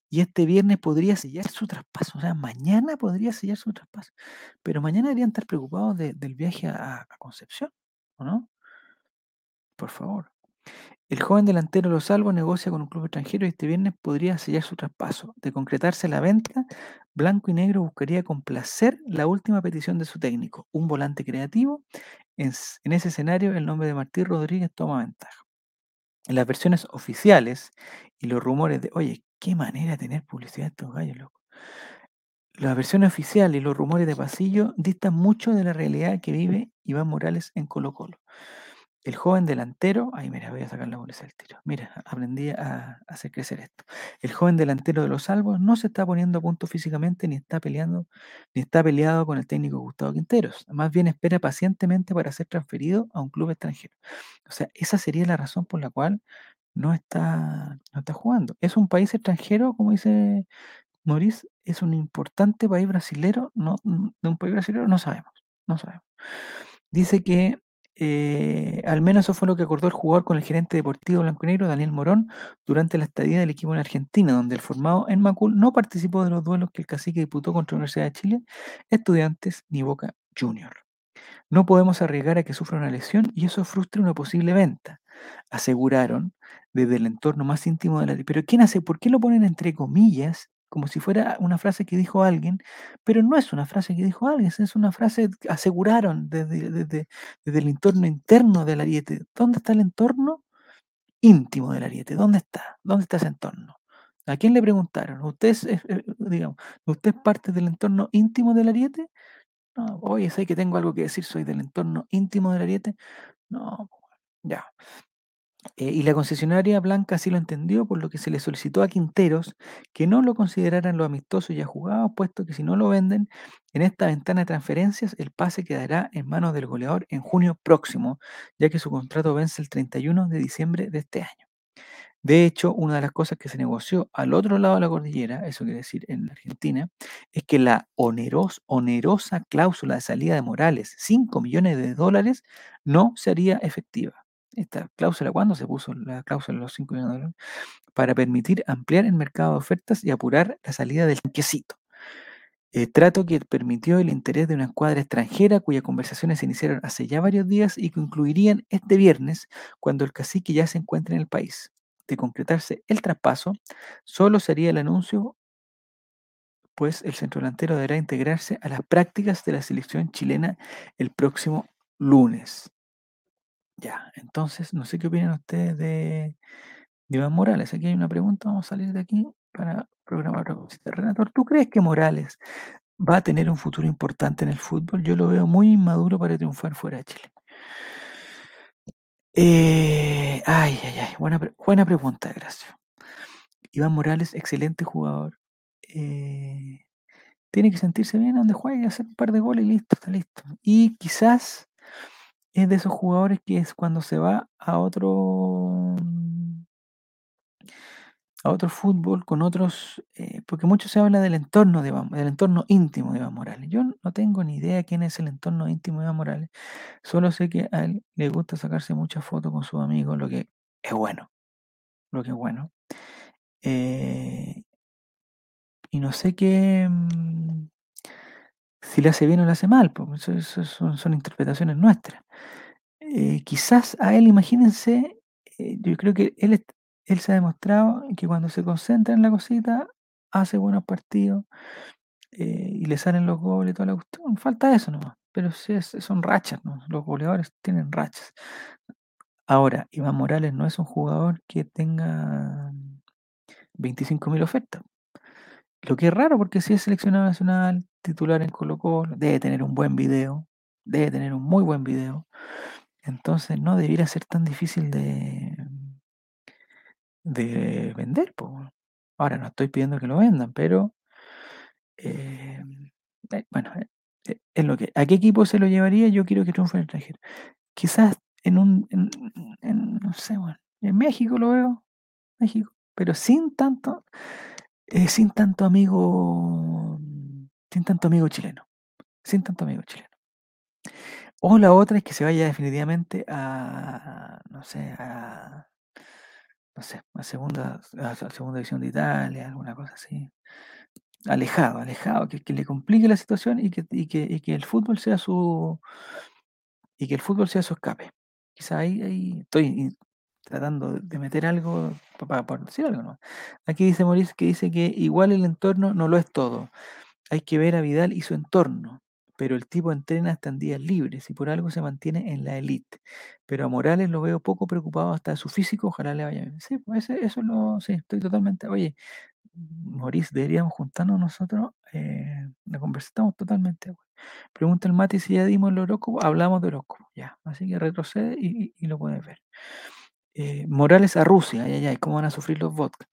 y este viernes podría sellar su traspaso. O sea, mañana podría sellar su traspaso. Pero mañana deberían estar preocupados del viaje a, a Concepción, ¿o no? Por favor. El joven delantero Los Salvos negocia con un club extranjero y este viernes podría sellar su traspaso. De concretarse la venta, Blanco y Negro buscaría complacer la última petición de su técnico, un volante creativo. En, ese escenario, el nombre de Martín Rodríguez toma ventaja. En las versiones oficiales y los rumores de, oye, qué manera de tener publicidad estos gallos, loco. Las versiones oficiales y los rumores de pasillo distan mucho de la realidad que vive Iván Morales en Colo Colo. El joven delantero, ay mira, voy a sacar la bolsa del tiro. Mira, aprendí a, hacer crecer esto. El joven delantero de los salvos no se está poniendo a punto físicamente ni está peleando, ni está peleado con el técnico Gustavo Quinteros. Más bien espera pacientemente para ser transferido a un club extranjero. O sea, esa sería la razón por la cual no está, no está jugando. Es un país extranjero, como dice Maurice, es un importante país brasilero. No, de un país brasilero no sabemos, no sabemos. Dice que eh, al menos eso fue lo que acordó el jugador con el gerente deportivo blanco negro, Daniel Morón, durante la estadía del equipo en Argentina, donde el formado en Macul no participó de los duelos que el cacique disputó contra la Universidad de Chile, Estudiantes ni Boca Junior. No podemos arriesgar a que sufra una lesión y eso frustre una posible venta, aseguraron desde el entorno más íntimo de la... Pero ¿quién hace? ¿Por qué lo ponen entre comillas como si fuera una frase que dijo alguien, pero no es una frase que dijo alguien, es una frase que aseguraron desde, desde, el entorno interno del ariete. ¿Dónde está el entorno íntimo del ariete? ¿Dónde está? ¿Dónde está ese entorno? ¿A quién le preguntaron? ¿Usted es, eh, digamos, ¿usted parte del entorno íntimo del ariete? No, oye, sé que tengo algo que decir, soy del entorno íntimo del ariete. No, ya. Eh, y la concesionaria blanca sí lo entendió, por lo que se le solicitó a Quinteros que no lo consideraran lo amistoso ya jugado, puesto que si no lo venden en esta ventana de transferencias, el pase quedará en manos del goleador en junio próximo, ya que su contrato vence el 31 de diciembre de este año. De hecho, una de las cosas que se negoció al otro lado de la cordillera, eso quiere decir en Argentina, es que la onerosa cláusula de salida de Morales, 5 millones de dólares, no sería efectiva esta cláusula, ¿cuándo se puso la cláusula de los 5 millones de? Para permitir ampliar el mercado de ofertas y apurar la salida del tanquecito. Eh, trato que permitió el interés de una escuadra extranjera cuyas conversaciones se iniciaron hace ya varios días y concluirían este viernes cuando el cacique ya se encuentre en el país. De concretarse el traspaso, solo sería el anuncio, pues el centro delantero deberá integrarse a las prácticas de la selección chilena el próximo lunes. Ya, entonces, no sé qué opinan ustedes de, Iván Morales. Aquí hay una pregunta, vamos a salir de aquí para programar otra cosita. Renato, ¿tú crees que Morales va a tener un futuro importante en el fútbol? Yo lo veo muy inmaduro para triunfar fuera de Chile. Eh, ay, ay, ay, buena, buena pregunta, gracias. Iván Morales, excelente jugador. Eh, tiene que sentirse bien donde juegue, hacer un par de goles y listo, está listo. Y quizás es de esos jugadores que es cuando se va a otro a otro fútbol con otros, eh, porque mucho se habla del entorno de del entorno íntimo de Iván Morales. Yo no tengo ni idea quién es el entorno íntimo de Iván Morales. Solo sé que a él le gusta sacarse muchas fotos con sus amigos, lo que es bueno. Lo que es bueno. Eh, y no sé qué. Mm, si le hace bien o le hace mal, porque eso, son, interpretaciones nuestras. Eh, quizás a él, imagínense, eh, yo creo que él, él se ha demostrado que cuando se concentra en la cosita, hace buenos partidos eh, y le salen los goles toda la cuestión. Falta eso nomás, pero sí, son rachas, ¿no? los goleadores tienen rachas. Ahora, Iván Morales no es un jugador que tenga 25.000 ofertas. Lo que es raro porque si es seleccionado nacional, titular en Colo Colo, debe tener un buen video, debe tener un muy buen video. Entonces no debiera ser tan difícil de, de vender. Ahora no estoy pidiendo que lo vendan, pero eh, eh, bueno, eh, lo que. ¿A qué equipo se lo llevaría? Yo quiero que triunfe el extranjero. Quizás en un, en, no sé, bueno, en México lo veo, México, pero sin tanto, sin tanto amigo, sin tanto amigo chileno, sin tanto amigo chileno. O la otra es que se vaya definitivamente a, no sé, a, no sé, a segunda, a se- segunda división de Italia, alguna cosa así. Alejado, alejado, que, que le complique la situación y que, y que, y que el fútbol sea su, y que el fútbol sea su escape. Quizá ahí, ahí estoy tratando de- meter algo para, decir algo, ¿no? Aquí dice Maurice que dice que igual el entorno no lo es todo. Hay que ver a Vidal y su entorno. Pero el tipo entrena hasta en días libres y por algo se mantiene en la elite. Pero a Morales lo veo poco preocupado hasta de su físico, ojalá le vaya bien. Sí, pues eso lo, sí, estoy totalmente. Oye, Maurice, deberíamos juntarnos nosotros eh, a conversar, estamos totalmente. Pregunta el Mati si ya dimos el horóscopo, hablamos de horóscopo, ya. Así que retrocede y, y- y lo puedes ver. Eh, Morales a Rusia, ay, ay, ay, ¿cómo van a sufrir los vodka?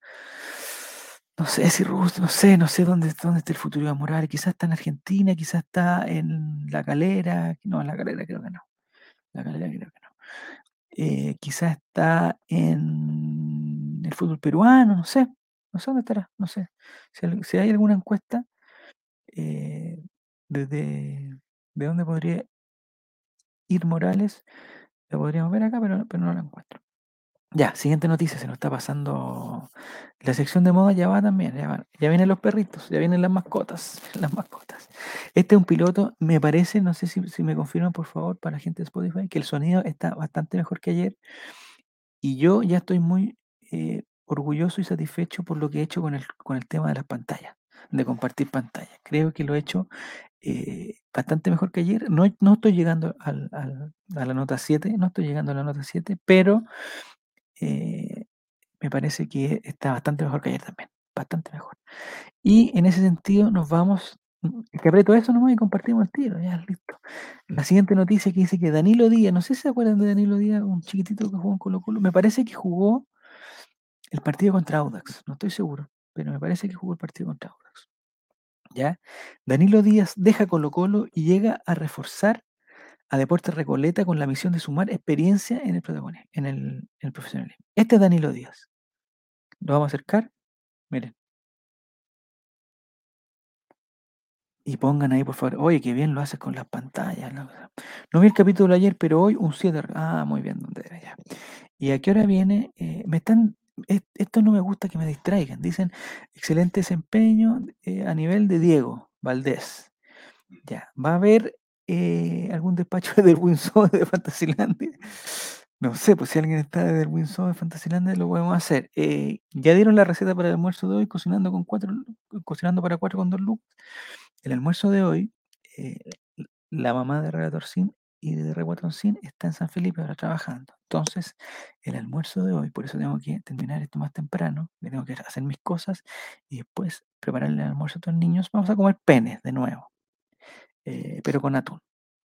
No sé si Rusia, no sé, no sé dónde, dónde está el futuro de Morales. Quizás está en Argentina, quizás está en La Calera. No, en La Calera creo que no. La Calera creo que no. Eh, quizás está en el fútbol peruano, no sé. No sé dónde estará, no sé. Si, si hay alguna encuesta, eh, desde de dónde podría ir Morales, la podríamos ver acá, pero, pero no la encuentro. Ya, siguiente noticia, se nos está pasando. La sección de moda ya va también, ya, van- ya vienen los perritos, ya vienen las mascotas, <laughs> las mascotas. Este es un piloto, me parece, no sé si, si me confirman por favor para la gente de Spotify, que el sonido está bastante mejor que ayer y yo ya estoy muy eh, orgulloso y satisfecho por lo que he hecho con el, con el tema de las pantallas, de compartir pantalla. Creo que lo he hecho eh, bastante mejor que ayer. No, no estoy llegando al- al- a la nota 7, no estoy llegando a la nota 7, pero eh, me parece que está bastante mejor que ayer también, bastante mejor. Y en ese sentido nos vamos, mm, que aprieto eso nomás y compartimos el tiro, ya listo. La siguiente noticia que dice que Danilo Díaz, no sé si se acuerdan de Danilo Díaz, un chiquitito que jugó en Colo Colo, me parece que jugó el partido contra Audax, no estoy seguro, pero me parece que jugó el partido contra Audax. ¿Ya? Danilo Díaz deja Colo Colo y llega a reforzar a Deportes Recoleta con la misión de sumar experiencia en el protagonismo, en el, profesionalismo. Este es Danilo Díaz. Lo vamos a acercar. Miren. Y pongan ahí, por favor. Oye, qué bien lo haces con las pantallas. No vi el capítulo ayer, pero hoy un 7. Ah, muy bien, ¿dónde era ya? ¿Y a qué hora viene? Eh, me están. es- Esto no me gusta que me distraigan. Dicen excelente desempeño eh, a nivel de Diego Valdés. Ya. ¿Va a haber eh, algún despacho del Winsor de Fantasylandia? No sé, pues si alguien está desde el Winsor de Fantasylandia lo podemos hacer. Eh, ya dieron la receta para el almuerzo de hoy, cocinando con cuatro, cocinando para cuatro con dos lucas. El almuerzo de hoy, eh, la mamá de Relatorcín y de Reguatroncín está en San Felipe ahora trabajando. Entonces, el almuerzo de hoy, por eso tengo que terminar esto más temprano, tengo que hacer mis cosas y después prepararle el almuerzo a los niños. Vamos a comer penes de nuevo, eh, pero con atún.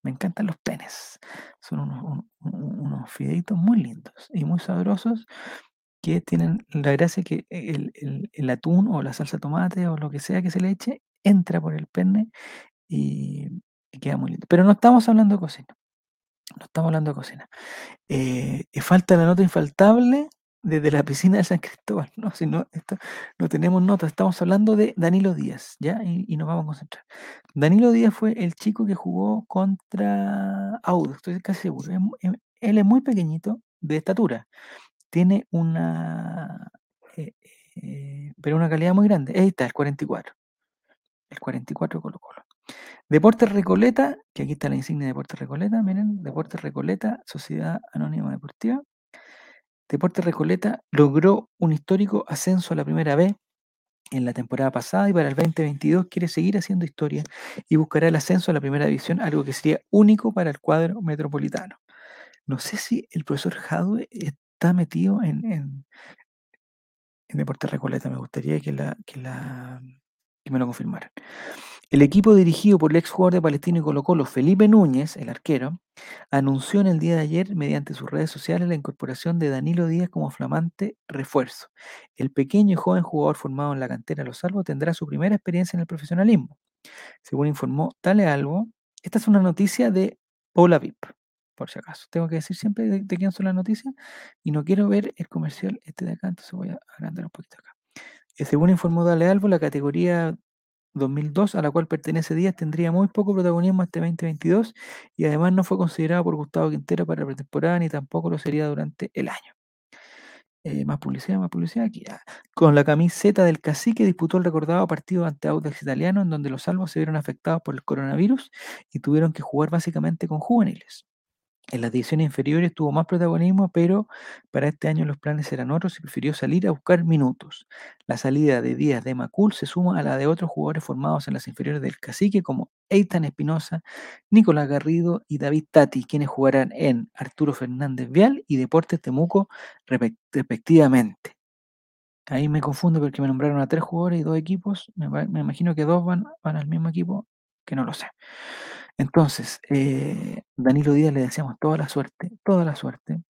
Me encantan los penes. Son unos, un- un- unos fideitos muy lindos y muy sabrosos que tienen la gracia que el, el- atún o la salsa tomate o lo que sea que se le eche entra por el pene y, queda muy lindo. Pero no estamos hablando de cocina. No estamos hablando de cocina. Eh, falta la nota infaltable desde la piscina de San Cristóbal. No, si no, esto, no tenemos nota. Estamos hablando de Danilo Díaz, ¿ya? Y, nos vamos a concentrar. Danilo Díaz fue el chico que jugó contra Audax, estoy casi seguro. Em- él es muy pequeñito de estatura. Tiene una... eh, eh, pero una calidad muy grande. Ahí está, el 44. El 44 Colo Colo. Deportes Recoleta, que aquí está la insignia de Deportes Recoleta, miren, Deportes Recoleta, Sociedad Anónima Deportiva. Deportes Recoleta logró un histórico ascenso a la primera B en la temporada pasada y para el 2022 quiere seguir haciendo historia y buscará el ascenso a la primera división, algo que sería único para el cuadro metropolitano. No sé si el profesor Jadwe está metido en, en, Recoleta, me gustaría que me lo confirmaran. El equipo dirigido por el ex jugador de Palestino y Colo Colo, Felipe Núñez, el arquero, anunció en el día de ayer, mediante sus redes sociales, la incorporación de Danilo Díaz como flamante refuerzo. El pequeño y joven jugador formado en la cantera Los Salvos tendrá su primera experiencia en el profesionalismo. Según informó Tale Albo, esta es una noticia de Paula VIP, por si acaso. Tengo que decir siempre de, de quién son las noticias y no quiero ver el comercial este de acá, entonces voy a agrandar un poquito acá. Eh, Según informó Dale Albo, la categoría 2002 a la cual pertenece Díaz tendría muy poco protagonismo este 2022 y además no fue considerado por Gustavo Quintero para la pretemporada ni tampoco lo sería durante el año. Eh, más publicidad, más publicidad aquí. ah. Con la camiseta del cacique disputó el recordado partido ante Audax Italiano en donde los salvos se vieron afectados por el coronavirus y tuvieron que jugar básicamente con juveniles. En las divisiones inferiores tuvo más protagonismo, pero para este año los planes eran otros y prefirió salir a buscar minutos. La salida de Díaz de Macul se suma a la de otros jugadores formados en las inferiores del Cacique como Eitan Espinosa, Nicolás Garrido y David Tati, quienes jugarán en Arturo Fernández Vial y Deportes Temuco respectivamente. Ahí me confundo porque me nombraron a tres jugadores y dos equipos. Me, imagino que dos van al mismo equipo, que no lo sé. Entonces, eh, Danilo Díaz le deseamos toda la suerte, toda la suerte.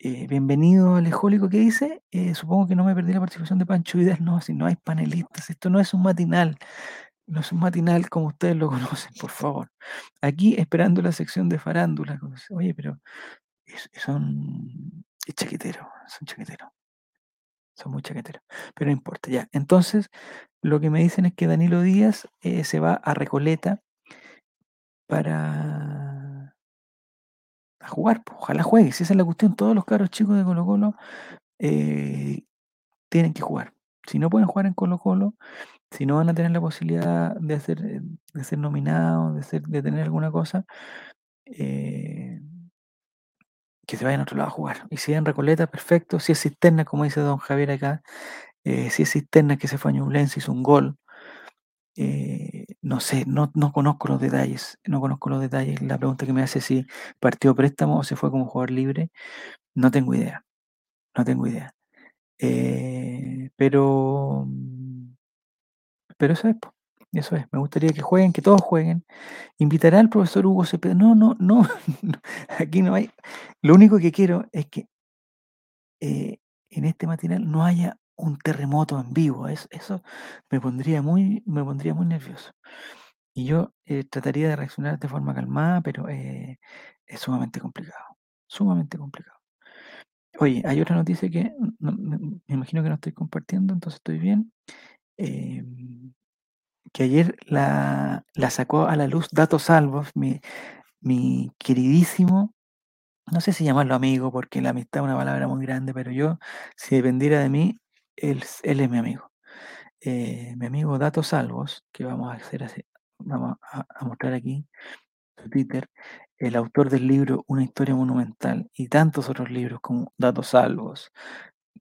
Eh, bienvenido al Ejólico que dice. eh, supongo que no me perdí la participación de Pancho Vidal. No, si no hay panelistas, esto no es un matinal. No es un matinal como ustedes lo <laughs> conocen, por favor. Aquí esperando la sección de farándula. Oye, pero es- son es chaquetero, son chaqueteros. Son muy chaqueteros. Pero no importa, ya. Entonces, lo que me dicen es que Danilo Díaz se va a Recoleta para a jugar. Ojalá juegue. Si esa es la cuestión, todos los caros chicos de Colo Colo eh, tienen que jugar. Si no pueden jugar en Colo Colo, si no van a tener la posibilidad de, eh, ser nominados, de, de tener alguna cosa, eh, que se vayan a otro lado a jugar. Y si en Recoleta, perfecto. Si es cisterna, como dice don Javier acá, si es cisterna que se fue a Ñublense, hizo un gol. Eh, no sé, no, no conozco los detalles, no conozco los detalles. La pregunta que me hace si partió préstamo o se fue como jugador libre, no tengo idea, no tengo idea. Eh, pero, pero eso es, eso es. Me gustaría que jueguen, que todos jueguen. Invitará al profesor Hugo Cepeda. No, no, no, no, <laughs> aquí no hay. Lo único que quiero es que eh, en este matinal no haya un terremoto en vivo. es- eso me pondría muy, me pondría muy nervioso. Y yo eh, trataría de reaccionar de forma calmada, pero eh, es sumamente complicado. Sumamente complicado. Oye, hay otra noticia que me imagino que no estoy compartiendo, entonces estoy bien. em, que ayer la, la sacó a la luz Datos Salvos, mi, mi queridísimo, no sé si llamarlo amigo, porque la amistad es una palabra muy grande, pero yo, si dependiera de mí, él, es mi amigo. Eh, mi amigo Datos Salvos, que vamos a hacer vamos a mostrar aquí su Twitter, el autor del libro Una historia monumental y tantos otros libros como Datos Salvos,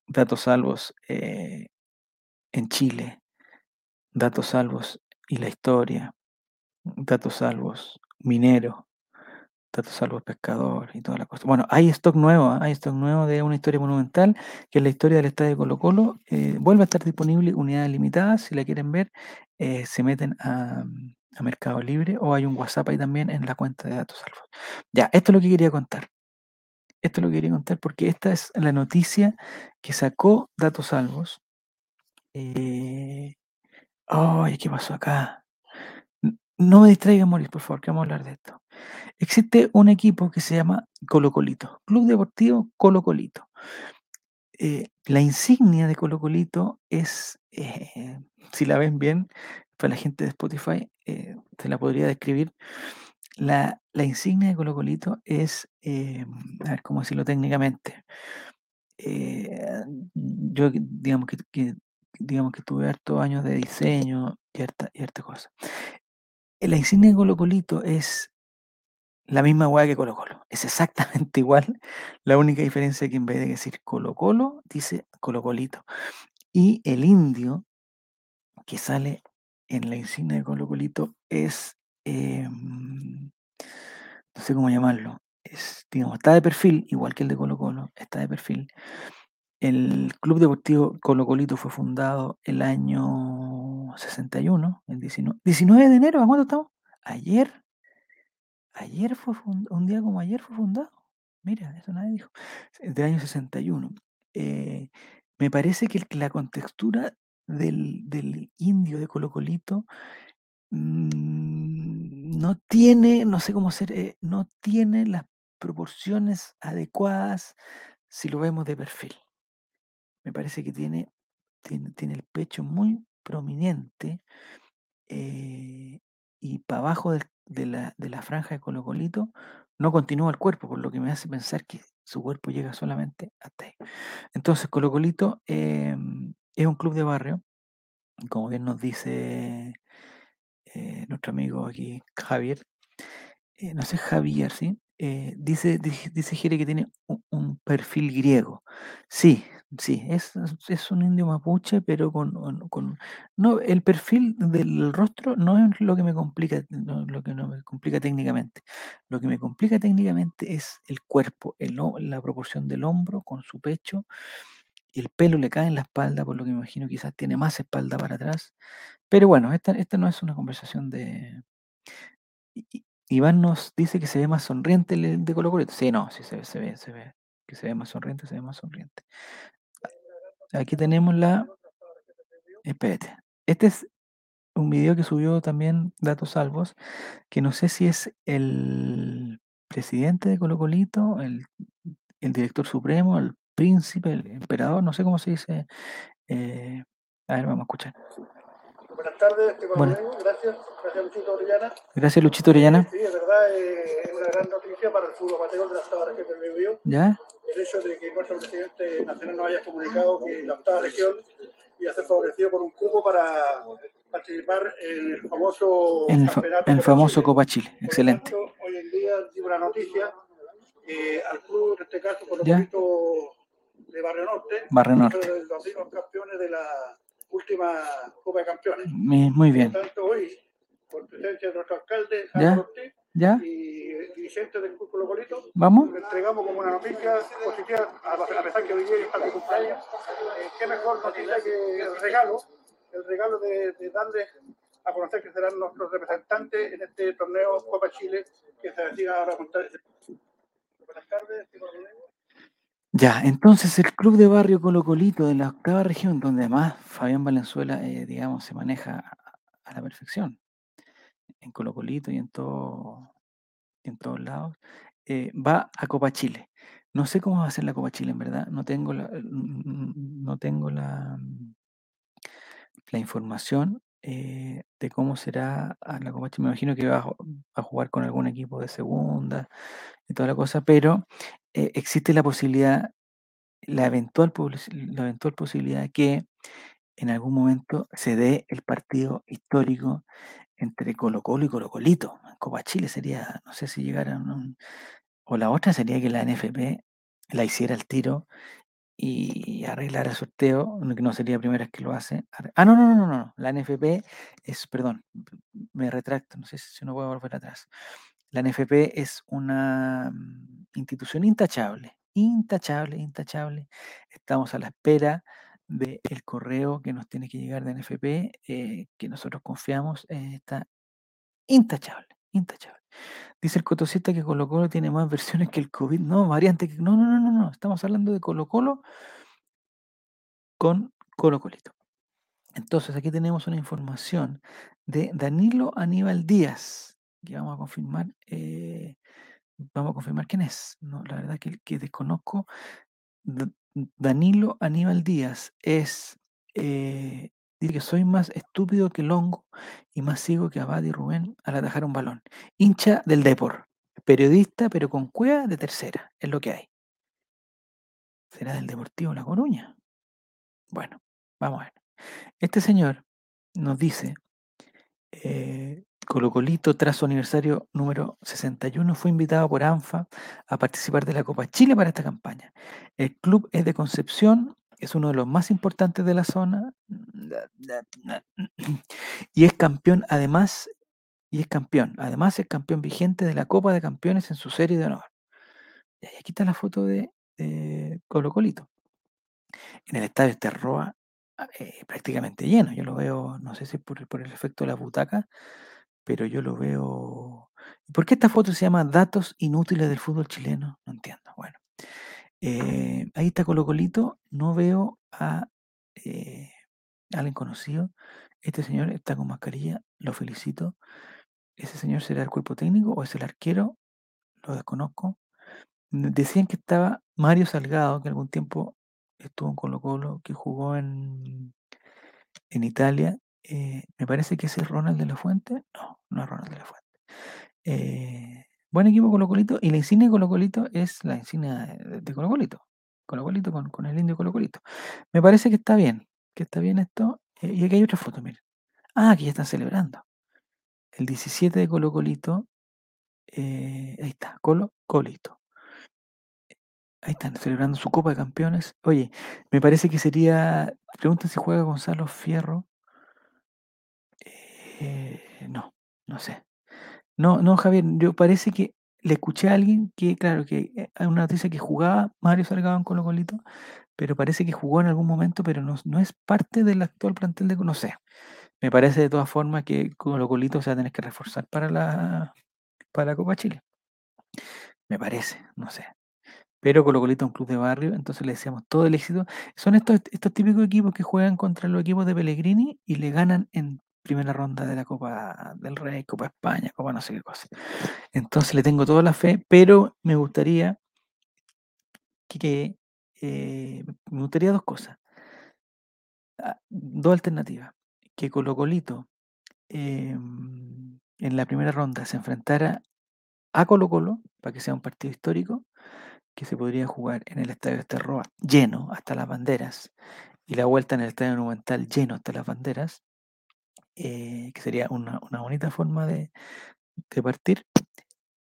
Datos Salvos eh, en Chile, Datos Salvos y la historia, Datos Salvos minero, Datos Salvos pescador y toda la cosa. Bueno, hay stock nuevo, ¿ah? hay stock nuevo de una historia monumental, que es la historia del estadio Colo Colo. eh, vuelve a estar disponible unidades limitadas, si la quieren ver, eh, se meten a, a Mercado Libre o hay un WhatsApp ahí también en la cuenta de Datos Salvos. Ya, esto es lo que quería contar. Esto es lo que quería contar porque esta es la noticia que sacó Datos Salvos. Eh, Ay, ¿qué pasó acá? No me distraigan, Moris, por favor, que vamos a hablar de esto. Existe un equipo que se llama Colo Colito, Club Deportivo Colo Colito. Eh, la insignia de Colo Colito es, eh, <laughs> si la ven bien, para la gente de Spotify, eh, te la podría describir. La, la insignia de Colo Colito es, eh, a ver cómo decirlo técnicamente. Eh, yo, digamos que, digamos que tuve hartos años de diseño y harta, cosa. Eh, La insignia de Colo Colito es la misma hueá que Colo Colo. Es exactamente <laughs> igual. La única diferencia es que en vez de decir Colo Colo, dice Colo Colito. Y el indio que sale en la insignia de Colo Colito es, em, no sé cómo llamarlo, es, digamos, está de perfil, igual que el de Colo Colo, está de perfil. El Club Deportivo Colo Colito fue fundado el año estamos? 61, el 19, 19 de enero, ¿a cuánto estamos? Ayer. Ayer fue fund- un día como ayer fue fundado. Mira, eso nadie dijo. Del año 61. Eh, me parece que la contextura del, del indio de Colocolito mm, no tiene, no sé cómo ser, eh, no tiene las proporciones adecuadas si lo vemos de perfil. Me parece que tiene, tiene, tiene el pecho muy prominente eh, y para abajo del- de, la, de la franja de Colocolito no continúa el cuerpo, por lo que me hace pensar que su cuerpo llega solamente hasta ahí. Entonces, Colocolito em, es un club de barrio, como bien nos dice eh, nuestro amigo aquí, Javier, eh, no sé, Javier, ¿sí? Eh, dice, dice, Jere que tiene un, perfil griego. Sí, sí, es, es- un indio mapuche, pero con, con- No, el perfil del rostro no es lo que me complica, no, lo que no me complica técnicamente. Lo que me complica técnicamente es el cuerpo, el, la proporción del hombro con su pecho. El pelo le cae en la espalda, por lo que me imagino quizás tiene más espalda para atrás. Pero bueno, esta, esta no es una conversación de, Iván nos dice que se ve más sonriente el de Colo Colo. Sí, no, sí se ve, se ve, se ve. Que se ve más sonriente, se ve más sonriente. Aquí tenemos la. Espérate. Este es un video que subió también Datos Salvos, que no sé si es el presidente de Colo Colito, el, director supremo, el príncipe, el emperador, no sé cómo se dice. eh, a ver, vamos a escuchar. Buenas tardes, Esteban Bueno. Gracias, gracias Luchito Orellana. Gracias, Luchito Orellana. Sí, es verdad, eh, es una gran noticia para el fútbol amateur de la octava región del Biobío, ¿Ya? el hecho de que nuestro presidente nacional nos haya comunicado que la octava región iba a ser favorecido por un cupo para participar en el famoso En el, fa- campeonato el Copa famoso Chile. Copa Chile. Lo Excelente. tanto, hoy en día digo una noticia eh, al club, en este caso, por Ya. de Barrio Norte, Barrio Norte. los campeones de la última Copa de Campeones. Mi- Muy bien. Por tanto, hoy, por presencia de nuestro alcalde, Ortiz, ¿Ya? y dirigentes del Club Colo Colito, ¿Vamos? le entregamos como una noticia positiva, a pesar que hoy día está de cumpleaños. Eh, qué mejor noticia que el regalo, el regalo de, de darles a conocer que serán nuestros representantes en este torneo Copa Chile que se decida ahora contar. Buenas tardes, señor Rodrigo. Ya, entonces el club de barrio Colo Colito de la octava región, donde además Fabián Valenzuela, eh, digamos, se maneja a, la perfección, en Colo Colito y en, todo, en todos lados, eh, va a Copa Chile. No sé cómo va a ser la Copa Chile, en verdad. No tengo la, mm, no tengo la, la información eh, de cómo será la Copa Chile. Me imagino que va a, va a jugar con algún equipo de segunda y toda la cosa, pero eh, existe la posibilidad, la eventual, la eventual posibilidad que en algún momento se dé el partido histórico entre Colo Colo y Colo Colito. En Copa Chile sería, no sé si llegaran un- O la otra sería que la NFP la hiciera el tiro y arreglara el sorteo, que no sería la primera vez que lo hace. Ah, no, no, no, no, no. La NFP es, perdón, me retracto, no sé si no puedo volver atrás. La NFP es una mm, institución intachable, intachable, intachable. Estamos a la espera del correo que nos tiene que llegar de NFP, eh, que nosotros confiamos, eh, está intachable, intachable. Dice el Cotosita que Colo Colo tiene más versiones que el COVID. No, variante. No, no, no, no, no. Estamos hablando de Colo Colo con Colo Colito. Entonces, aquí tenemos una información de Danilo Aníbal Díaz, que vamos a confirmar. eh, vamos a confirmar quién es. La verdad que, desconozco. Da- Danilo Aníbal Díaz es. eh, dice que soy más estúpido que Longo y más ciego que Abad y Rubén al atajar un balón. Hincha del Depor. Periodista, pero con cueva de tercera. Es lo que hay. ¿Será del Deportivo La Coruña? Bueno, vamos a ver. Este señor nos dice, eh, Colo Colito, tras su aniversario número 61, fue invitado por ANFA a participar de la Copa Chile para esta campaña. El club es de Concepción, es uno de los más importantes de la zona <clears throat> y es campeón además, y es campeón, además es campeón vigente de la Copa de Campeones en su serie de honor. Y aquí está la foto de, de Colo Colito. En el estadio Terroa eh, prácticamente lleno. Yo lo veo, no sé si por, por el efecto de la butaca, pero yo lo veo. ¿Por qué esta foto se llama Datos inútiles del fútbol chileno? No entiendo. Bueno, eh, ahí está Colo Colito. No veo a eh, alguien conocido. Este señor está con mascarilla. Lo felicito. ¿Ese señor será el cuerpo técnico o es el arquero? Lo desconozco. Decían que estaba Mario Salgado, que algún tiempo estuvo en Colo Colo, que jugó en, en Italia. Eh, me parece que ese es Ronald de la Fuente. No, no es Ronald de la Fuente. Eh, buen equipo Colo Colito. Y la insignia de Colo Colito es la insignia de, de Colo Colito. Colo Colito con, con el indio Colo Colito. Me parece que está bien. Que está bien esto. Eh, y aquí hay otra foto, miren. Ah, aquí ya están celebrando. El 17 de Colo Colito. eh, ahí está, Colo Colito. Ahí están celebrando su Copa de Campeones. Oye, me parece que sería. Preguntan si juega Gonzalo Fierro. Eh, no, no sé. No, no, Javier, yo parece que le escuché a alguien que, claro, que eh, hay una noticia que jugaba Mario Salgado en Colo Colito, pero parece que jugó en algún momento, pero no, no es parte del actual plantel de no sé. Me parece de todas formas que Colo Colito se va a tener que reforzar para la, para la Copa Chile. Me parece, no sé. Pero Colo Colito es un club de barrio, entonces le deseamos todo el éxito. Son estos, estos típicos equipos que juegan contra los equipos de Pellegrini y le ganan en primera ronda de la Copa del Rey, Copa España, Copa no sé qué cosa. Entonces le tengo toda la fe, pero me gustaría que, eh, me gustaría dos cosas. Ah, Dos alternativas. Que Colo Colito em, en la primera ronda se enfrentara a Colo Colo, para que sea un partido histórico, que se podría jugar en el Estadio Esterroa lleno hasta las banderas, y la vuelta en el Estadio Monumental lleno hasta las banderas, eh, que sería una, una bonita forma de, de partir.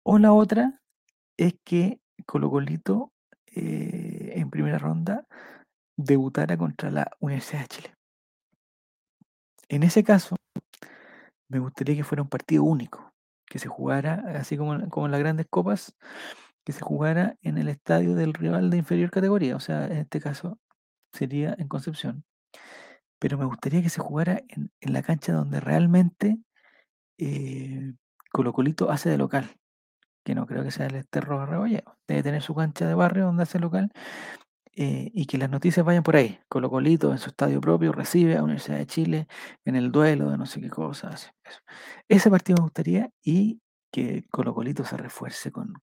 O la otra es que Colo Colito eh, en primera ronda debutara contra la Universidad de Chile. En ese caso, me gustaría que fuera un partido único, que se jugara, así como, como en las grandes copas, que se jugara en el estadio del rival de inferior categoría, o sea, en este caso sería en Concepción. Pero me gustaría que se jugara en, la cancha donde realmente eh, Colo Colito hace de local, que no creo que sea el Esterro Rebolledo. Debe tener su cancha de barrio donde hace local eh, y que las noticias vayan por ahí. Colo Colito en su estadio propio recibe a Universidad de Chile en el duelo de no sé qué cosas. Ese partido me gustaría y que Colo Colito se refuerce con,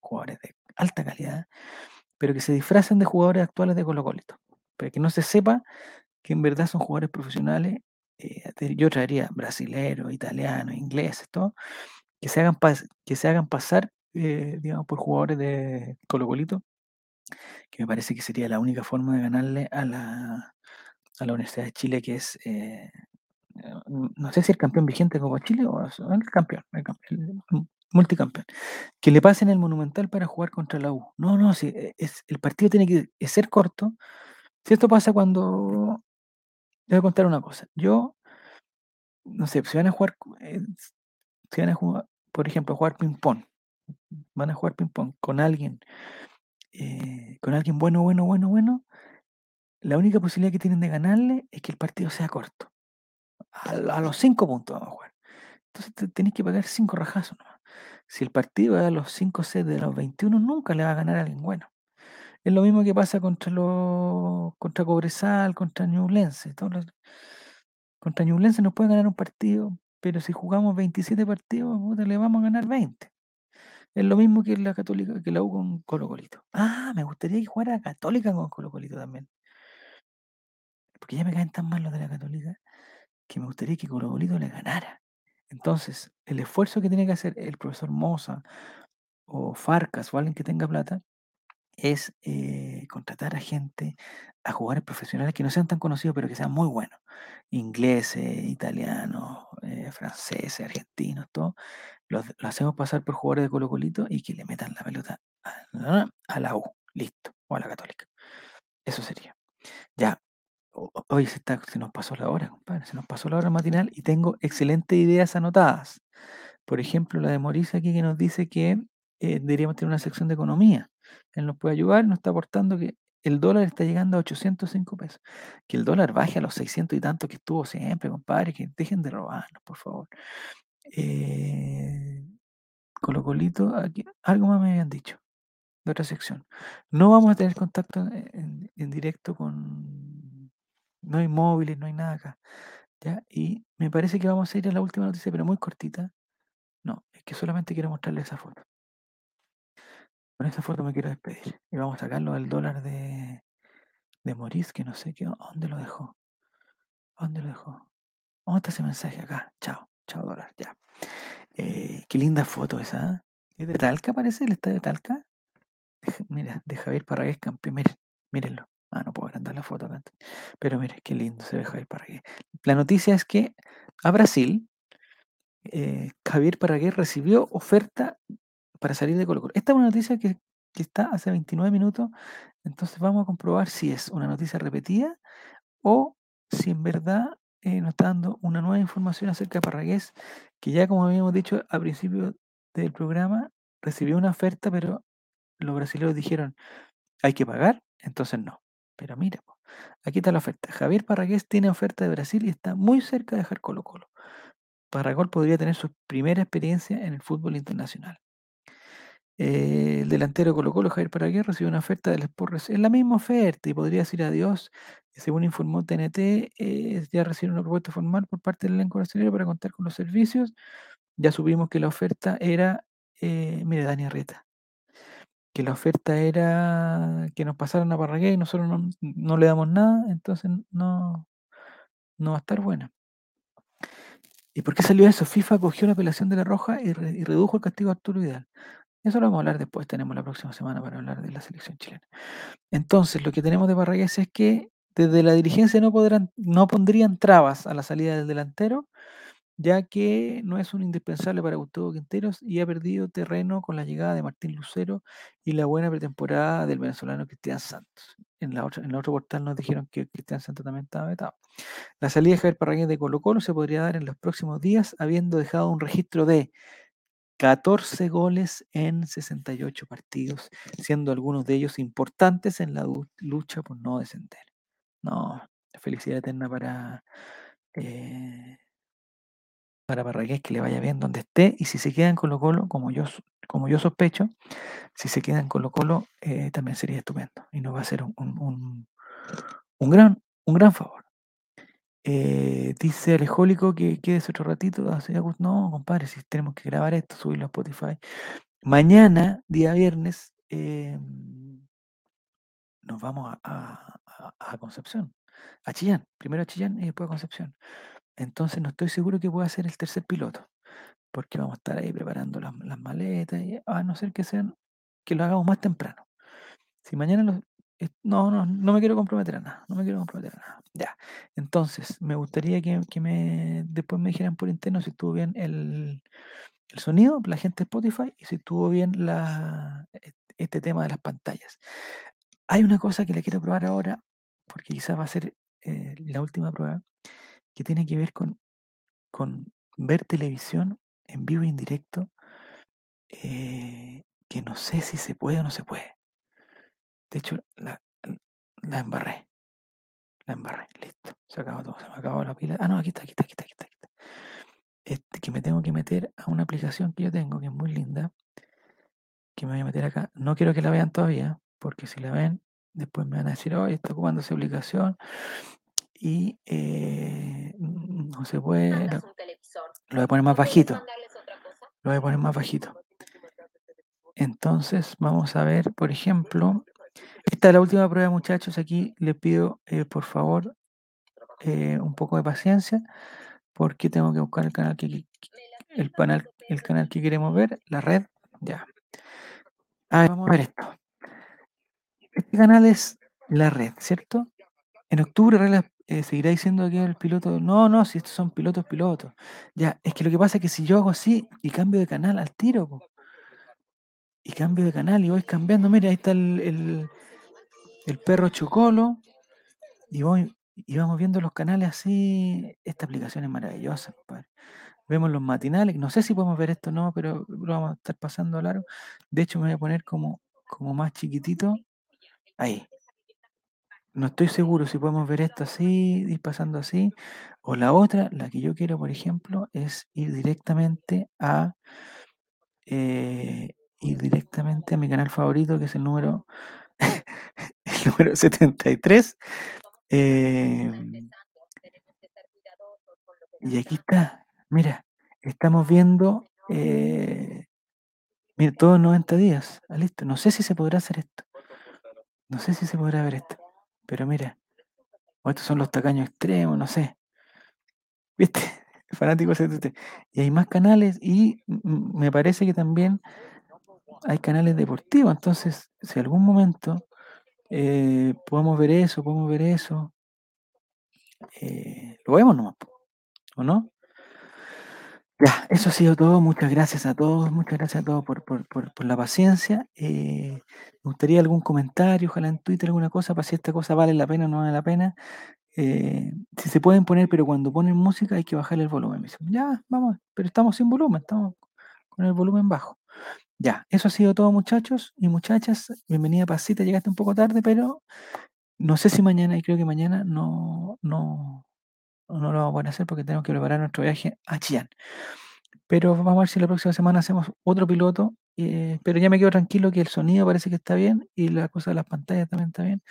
jugadores de alta calidad, pero que se disfracen de jugadores actuales de Colo Colito, para que no se sepa que en verdad son jugadores profesionales. eh, yo traería brasileros, italianos, ingleses, todo, que se hagan, que se hagan pasar, eh, digamos, por jugadores de Colo Colito que me parece que sería la única forma de ganarle a la, a la Universidad de Chile, que es, eh, no sé si el campeón vigente Copa Chile o el campeón, el, multicampeón. Que le pasen el Monumental para jugar contra la U. No, no, si eh, es, el partido tiene que ser corto. Si esto pasa cuando... Le voy a contar una cosa. Yo, no sé, si van a jugar, eh, si van a jugar, por ejemplo, a jugar ping-pong, van a jugar ping-pong con alguien, eh, con alguien bueno, bueno, bueno, bueno, La única posibilidad que tienen de ganarle es que el partido sea corto. A, a los cinco puntos vamos a jugar. Entonces te- tenés que pagar cinco rajazos nomás. Si el partido es a los 5 sets de los 21, nunca le va a ganar a alguien bueno. Es lo mismo que pasa contra los contra Cobresal, contra Ñublense. todos los- contra Ñublense nos puede ganar un partido, pero si jugamos 27 partidos, le vamos a ganar 20. Es lo mismo que la Católica, que la U con Colo Colito. Ah, me gustaría que jugara Católica con Colo Colito también. Porque ya me caen tan mal los de la Católica que me gustaría que Colo Colito le ganara. Entonces, el esfuerzo que tiene que hacer el profesor Moza o Farcas o alguien que tenga plata es eh, contratar a gente, a jugadores profesionales que no sean tan conocidos, pero que sean muy buenos. Ingleses, italianos, eh, franceses, argentinos, todo. Los, los hacemos pasar por jugadores de Colo Colito y que le metan la pelota a, la U. Listo. O a la Católica. Eso sería. Ya, Hoy se, nos pasó la hora, compadre, se nos pasó la hora matinal y tengo excelentes ideas anotadas. Por ejemplo, la de Mauricio aquí que nos dice que eh, deberíamos tener una sección de economía. Él nos puede ayudar, nos está aportando que el dólar está llegando a 805 pesos. Que el dólar baje a los 600 y tanto que estuvo siempre, compadre, que dejen de robarnos, por favor. Eh, Colo Colito, aquí, algo más me habían dicho de otra sección. No vamos a tener contacto en- en directo con... No hay móviles, no hay nada acá. ¿ya? Y me parece que vamos a ir a la última noticia, pero muy cortita. No, es que solamente quiero mostrarles esa foto. Con esa foto me quiero despedir. Y vamos a sacarlo del dólar de, de Maurice, que no sé qué, ¿dónde lo dejó? ¿Dónde lo dejó? ¿Dónde está ese mensaje acá? Chao, chao dólar, ya. Eh, qué linda foto esa. ¿eh? ¿Es de Talca parece? ¿El estadio de Talca? Mira, de Javier Parragués campeón. Miren, mírenlo. Ah, no puedo agrandar la foto. Pero mire, qué lindo se ve Javier Parragués. La noticia es que a Brasil, eh, Javier Parragués recibió oferta para salir de Colo Colo. Esta es una noticia que, está hace 29 minutos, entonces vamos a comprobar si es una noticia repetida o si en verdad eh, nos está dando una nueva información acerca de Parragués, que ya como habíamos dicho al principio del programa, recibió una oferta, pero los brasileños dijeron, hay que pagar, entonces no. Pero mira, aquí está la oferta. Javier Parragués tiene oferta de Brasil y está muy cerca de dejar Colo Colo. Parragol podría tener su primera experiencia en el fútbol internacional. Eh, el delantero Colo Colo, Javier Paragué, recibió una oferta del Sport Es la misma oferta y podría decir adiós. Según informó TNT, eh, ya recibió una propuesta formal por parte del elenco brasileño para contar con los servicios. Ya supimos que la oferta era, eh, mire, Dani Arreta, que la oferta era que nos pasaran a Parragué y nosotros no, no le damos nada, entonces no, no va a estar buena. ¿Y por qué salió eso? FIFA cogió la apelación de la Roja y, y redujo el castigo a Arturo Vidal. Eso lo vamos a hablar después, tenemos la próxima semana para hablar de la selección chilena. Entonces, lo que tenemos de Parragués es que desde la dirigencia no, podrán, no pondrían trabas a la salida del delantero, ya que no es un indispensable para Gustavo Quinteros y ha perdido terreno con la llegada de Martín Lucero y la buena pretemporada del venezolano Cristian Santos. En la otra, en el otro portal nos dijeron que Cristian Santos también estaba vetado. La salida de Javier Parragués de Colo Colo se podría dar en los próximos días, habiendo dejado un registro de 14 goles en 68 partidos, siendo algunos de ellos importantes en la lucha por no descender. No, felicidad eterna para, eh, para que le vaya bien donde esté, y si se quedan Colo Colo, como yo, como yo sospecho, si se quedan Colo Colo, eh, también sería estupendo, y nos va a ser un- un- un gran, un gran favor. Eh, dice Alejólico que quedes otro ratito. Agus- No, compadre, si tenemos que grabar esto, subirlo a Spotify. Mañana, día viernes, em, nos vamos a, a- Concepción, a Chillán, primero a Chillán y después a Concepción. Entonces no estoy seguro que pueda ser el tercer piloto, porque vamos a estar ahí preparando las, las maletas, y, a no ser que sean, que lo hagamos más temprano. Si mañana los... No, no, no me quiero comprometer a nada, no me quiero comprometer a nada. Ya. Entonces, me gustaría que, que me después me dijeran por interno si estuvo bien el, el sonido, la gente de Spotify, y si estuvo bien la, e- este tema de las pantallas. Hay una cosa que le quiero probar ahora, porque quizás va a ser eh, la última prueba, que tiene que ver con, con ver televisión en vivo e indirecto, eh, que no sé si se puede o no se puede. De hecho, la, la embarré. La embarré, listo. Se acabó todo, se me acabó la pila. Ah, no, aquí está, aquí está, aquí está, aquí está. Aquí está. Este, que me tengo que meter a una aplicación que yo tengo, que es muy linda, que me voy a meter acá. No quiero que la vean todavía, porque si la ven, después me van a decir, oye, está ocupando esa aplicación y eh, no se puede. Lo, televisor. lo voy a poner más ¿No puedes bajito. Lo voy a poner más bajito. Entonces, vamos a ver, por ejemplo, esta es la última prueba, muchachos. Aquí les pido, eh, por favor, eh, un poco de paciencia, porque tengo que buscar el canal que, el canal, el canal que queremos ver, la red, ya. A ver, vamos a ver esto. Este canal es la red, ¿cierto? En octubre eh, seguirá diciendo que el piloto. No, no, si estos son pilotos, pilotos. Ya, es que lo que pasa es que si yo hago así y cambio de canal al tiro, y cambio de canal y voy cambiando, mira, ahí está el, el, perro chocolo, y voy y vamos viendo los canales así. Esta aplicación es maravillosa. Vemos los matinales, no sé si podemos ver esto o no, pero lo vamos a estar pasando a largo. De hecho, me voy a poner como, como más chiquitito. Ahí. no estoy seguro si podemos ver esto así, ir pasando así, o la otra, la que yo quiero, por ejemplo, es ir directamente a eh, ir directamente a mi canal favorito, que es el número, <laughs> el número 73. eh, y aquí está, mira, estamos viendo, eh, mira, todos 90 días, ah, listo. No sé si se podrá hacer esto. No sé si se podrá ver esto. Pero mira, o estos son los tacaños extremos, no sé. ¿Viste? <laughs> Fanáticos CTT. Y hay más canales y me parece que también hay canales deportivos. Entonces, si algún momento eh, podemos ver eso, podemos ver eso, eh, lo vemos nomás, ¿o no? Ya, eso ha sido todo. Muchas gracias a todos, muchas gracias a todos por, por, por- la paciencia. Eh, me gustaría algún comentario, ojalá en Twitter alguna cosa, para si esta cosa vale la pena o no vale la pena. Si se pueden poner, pero cuando ponen música hay que bajarle el volumen. Me dicen, ya, vamos, pero estamos sin volumen, estamos con el volumen bajo. Ya, eso ha sido todo, muchachos y muchachas. Bienvenida, Pasita, llegaste un poco tarde, pero no sé si mañana, y creo que mañana no, no, no lo vamos a poder hacer porque tenemos que preparar nuestro viaje a Chillán. Pero vamos a ver si la próxima semana hacemos otro piloto. eh, pero ya me quedo tranquilo que el sonido parece que está bien y la cosa de las pantallas también está bien.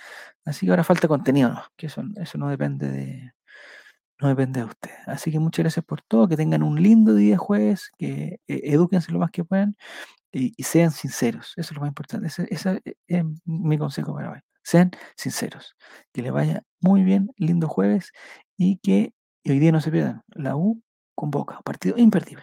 Así que ahora falta contenido, ¿no? que eso, eso no depende de no depende de ustedes. Así que muchas gracias por todo, que tengan un lindo día jueves, que eh, edúquense lo más que puedan y, sean sinceros. Eso es lo más importante. Ese, ese es mi consejo para hoy. Sean sinceros. Que les vaya muy bien, lindo jueves y que hoy día no se pierdan. La U convoca, partido imperdible.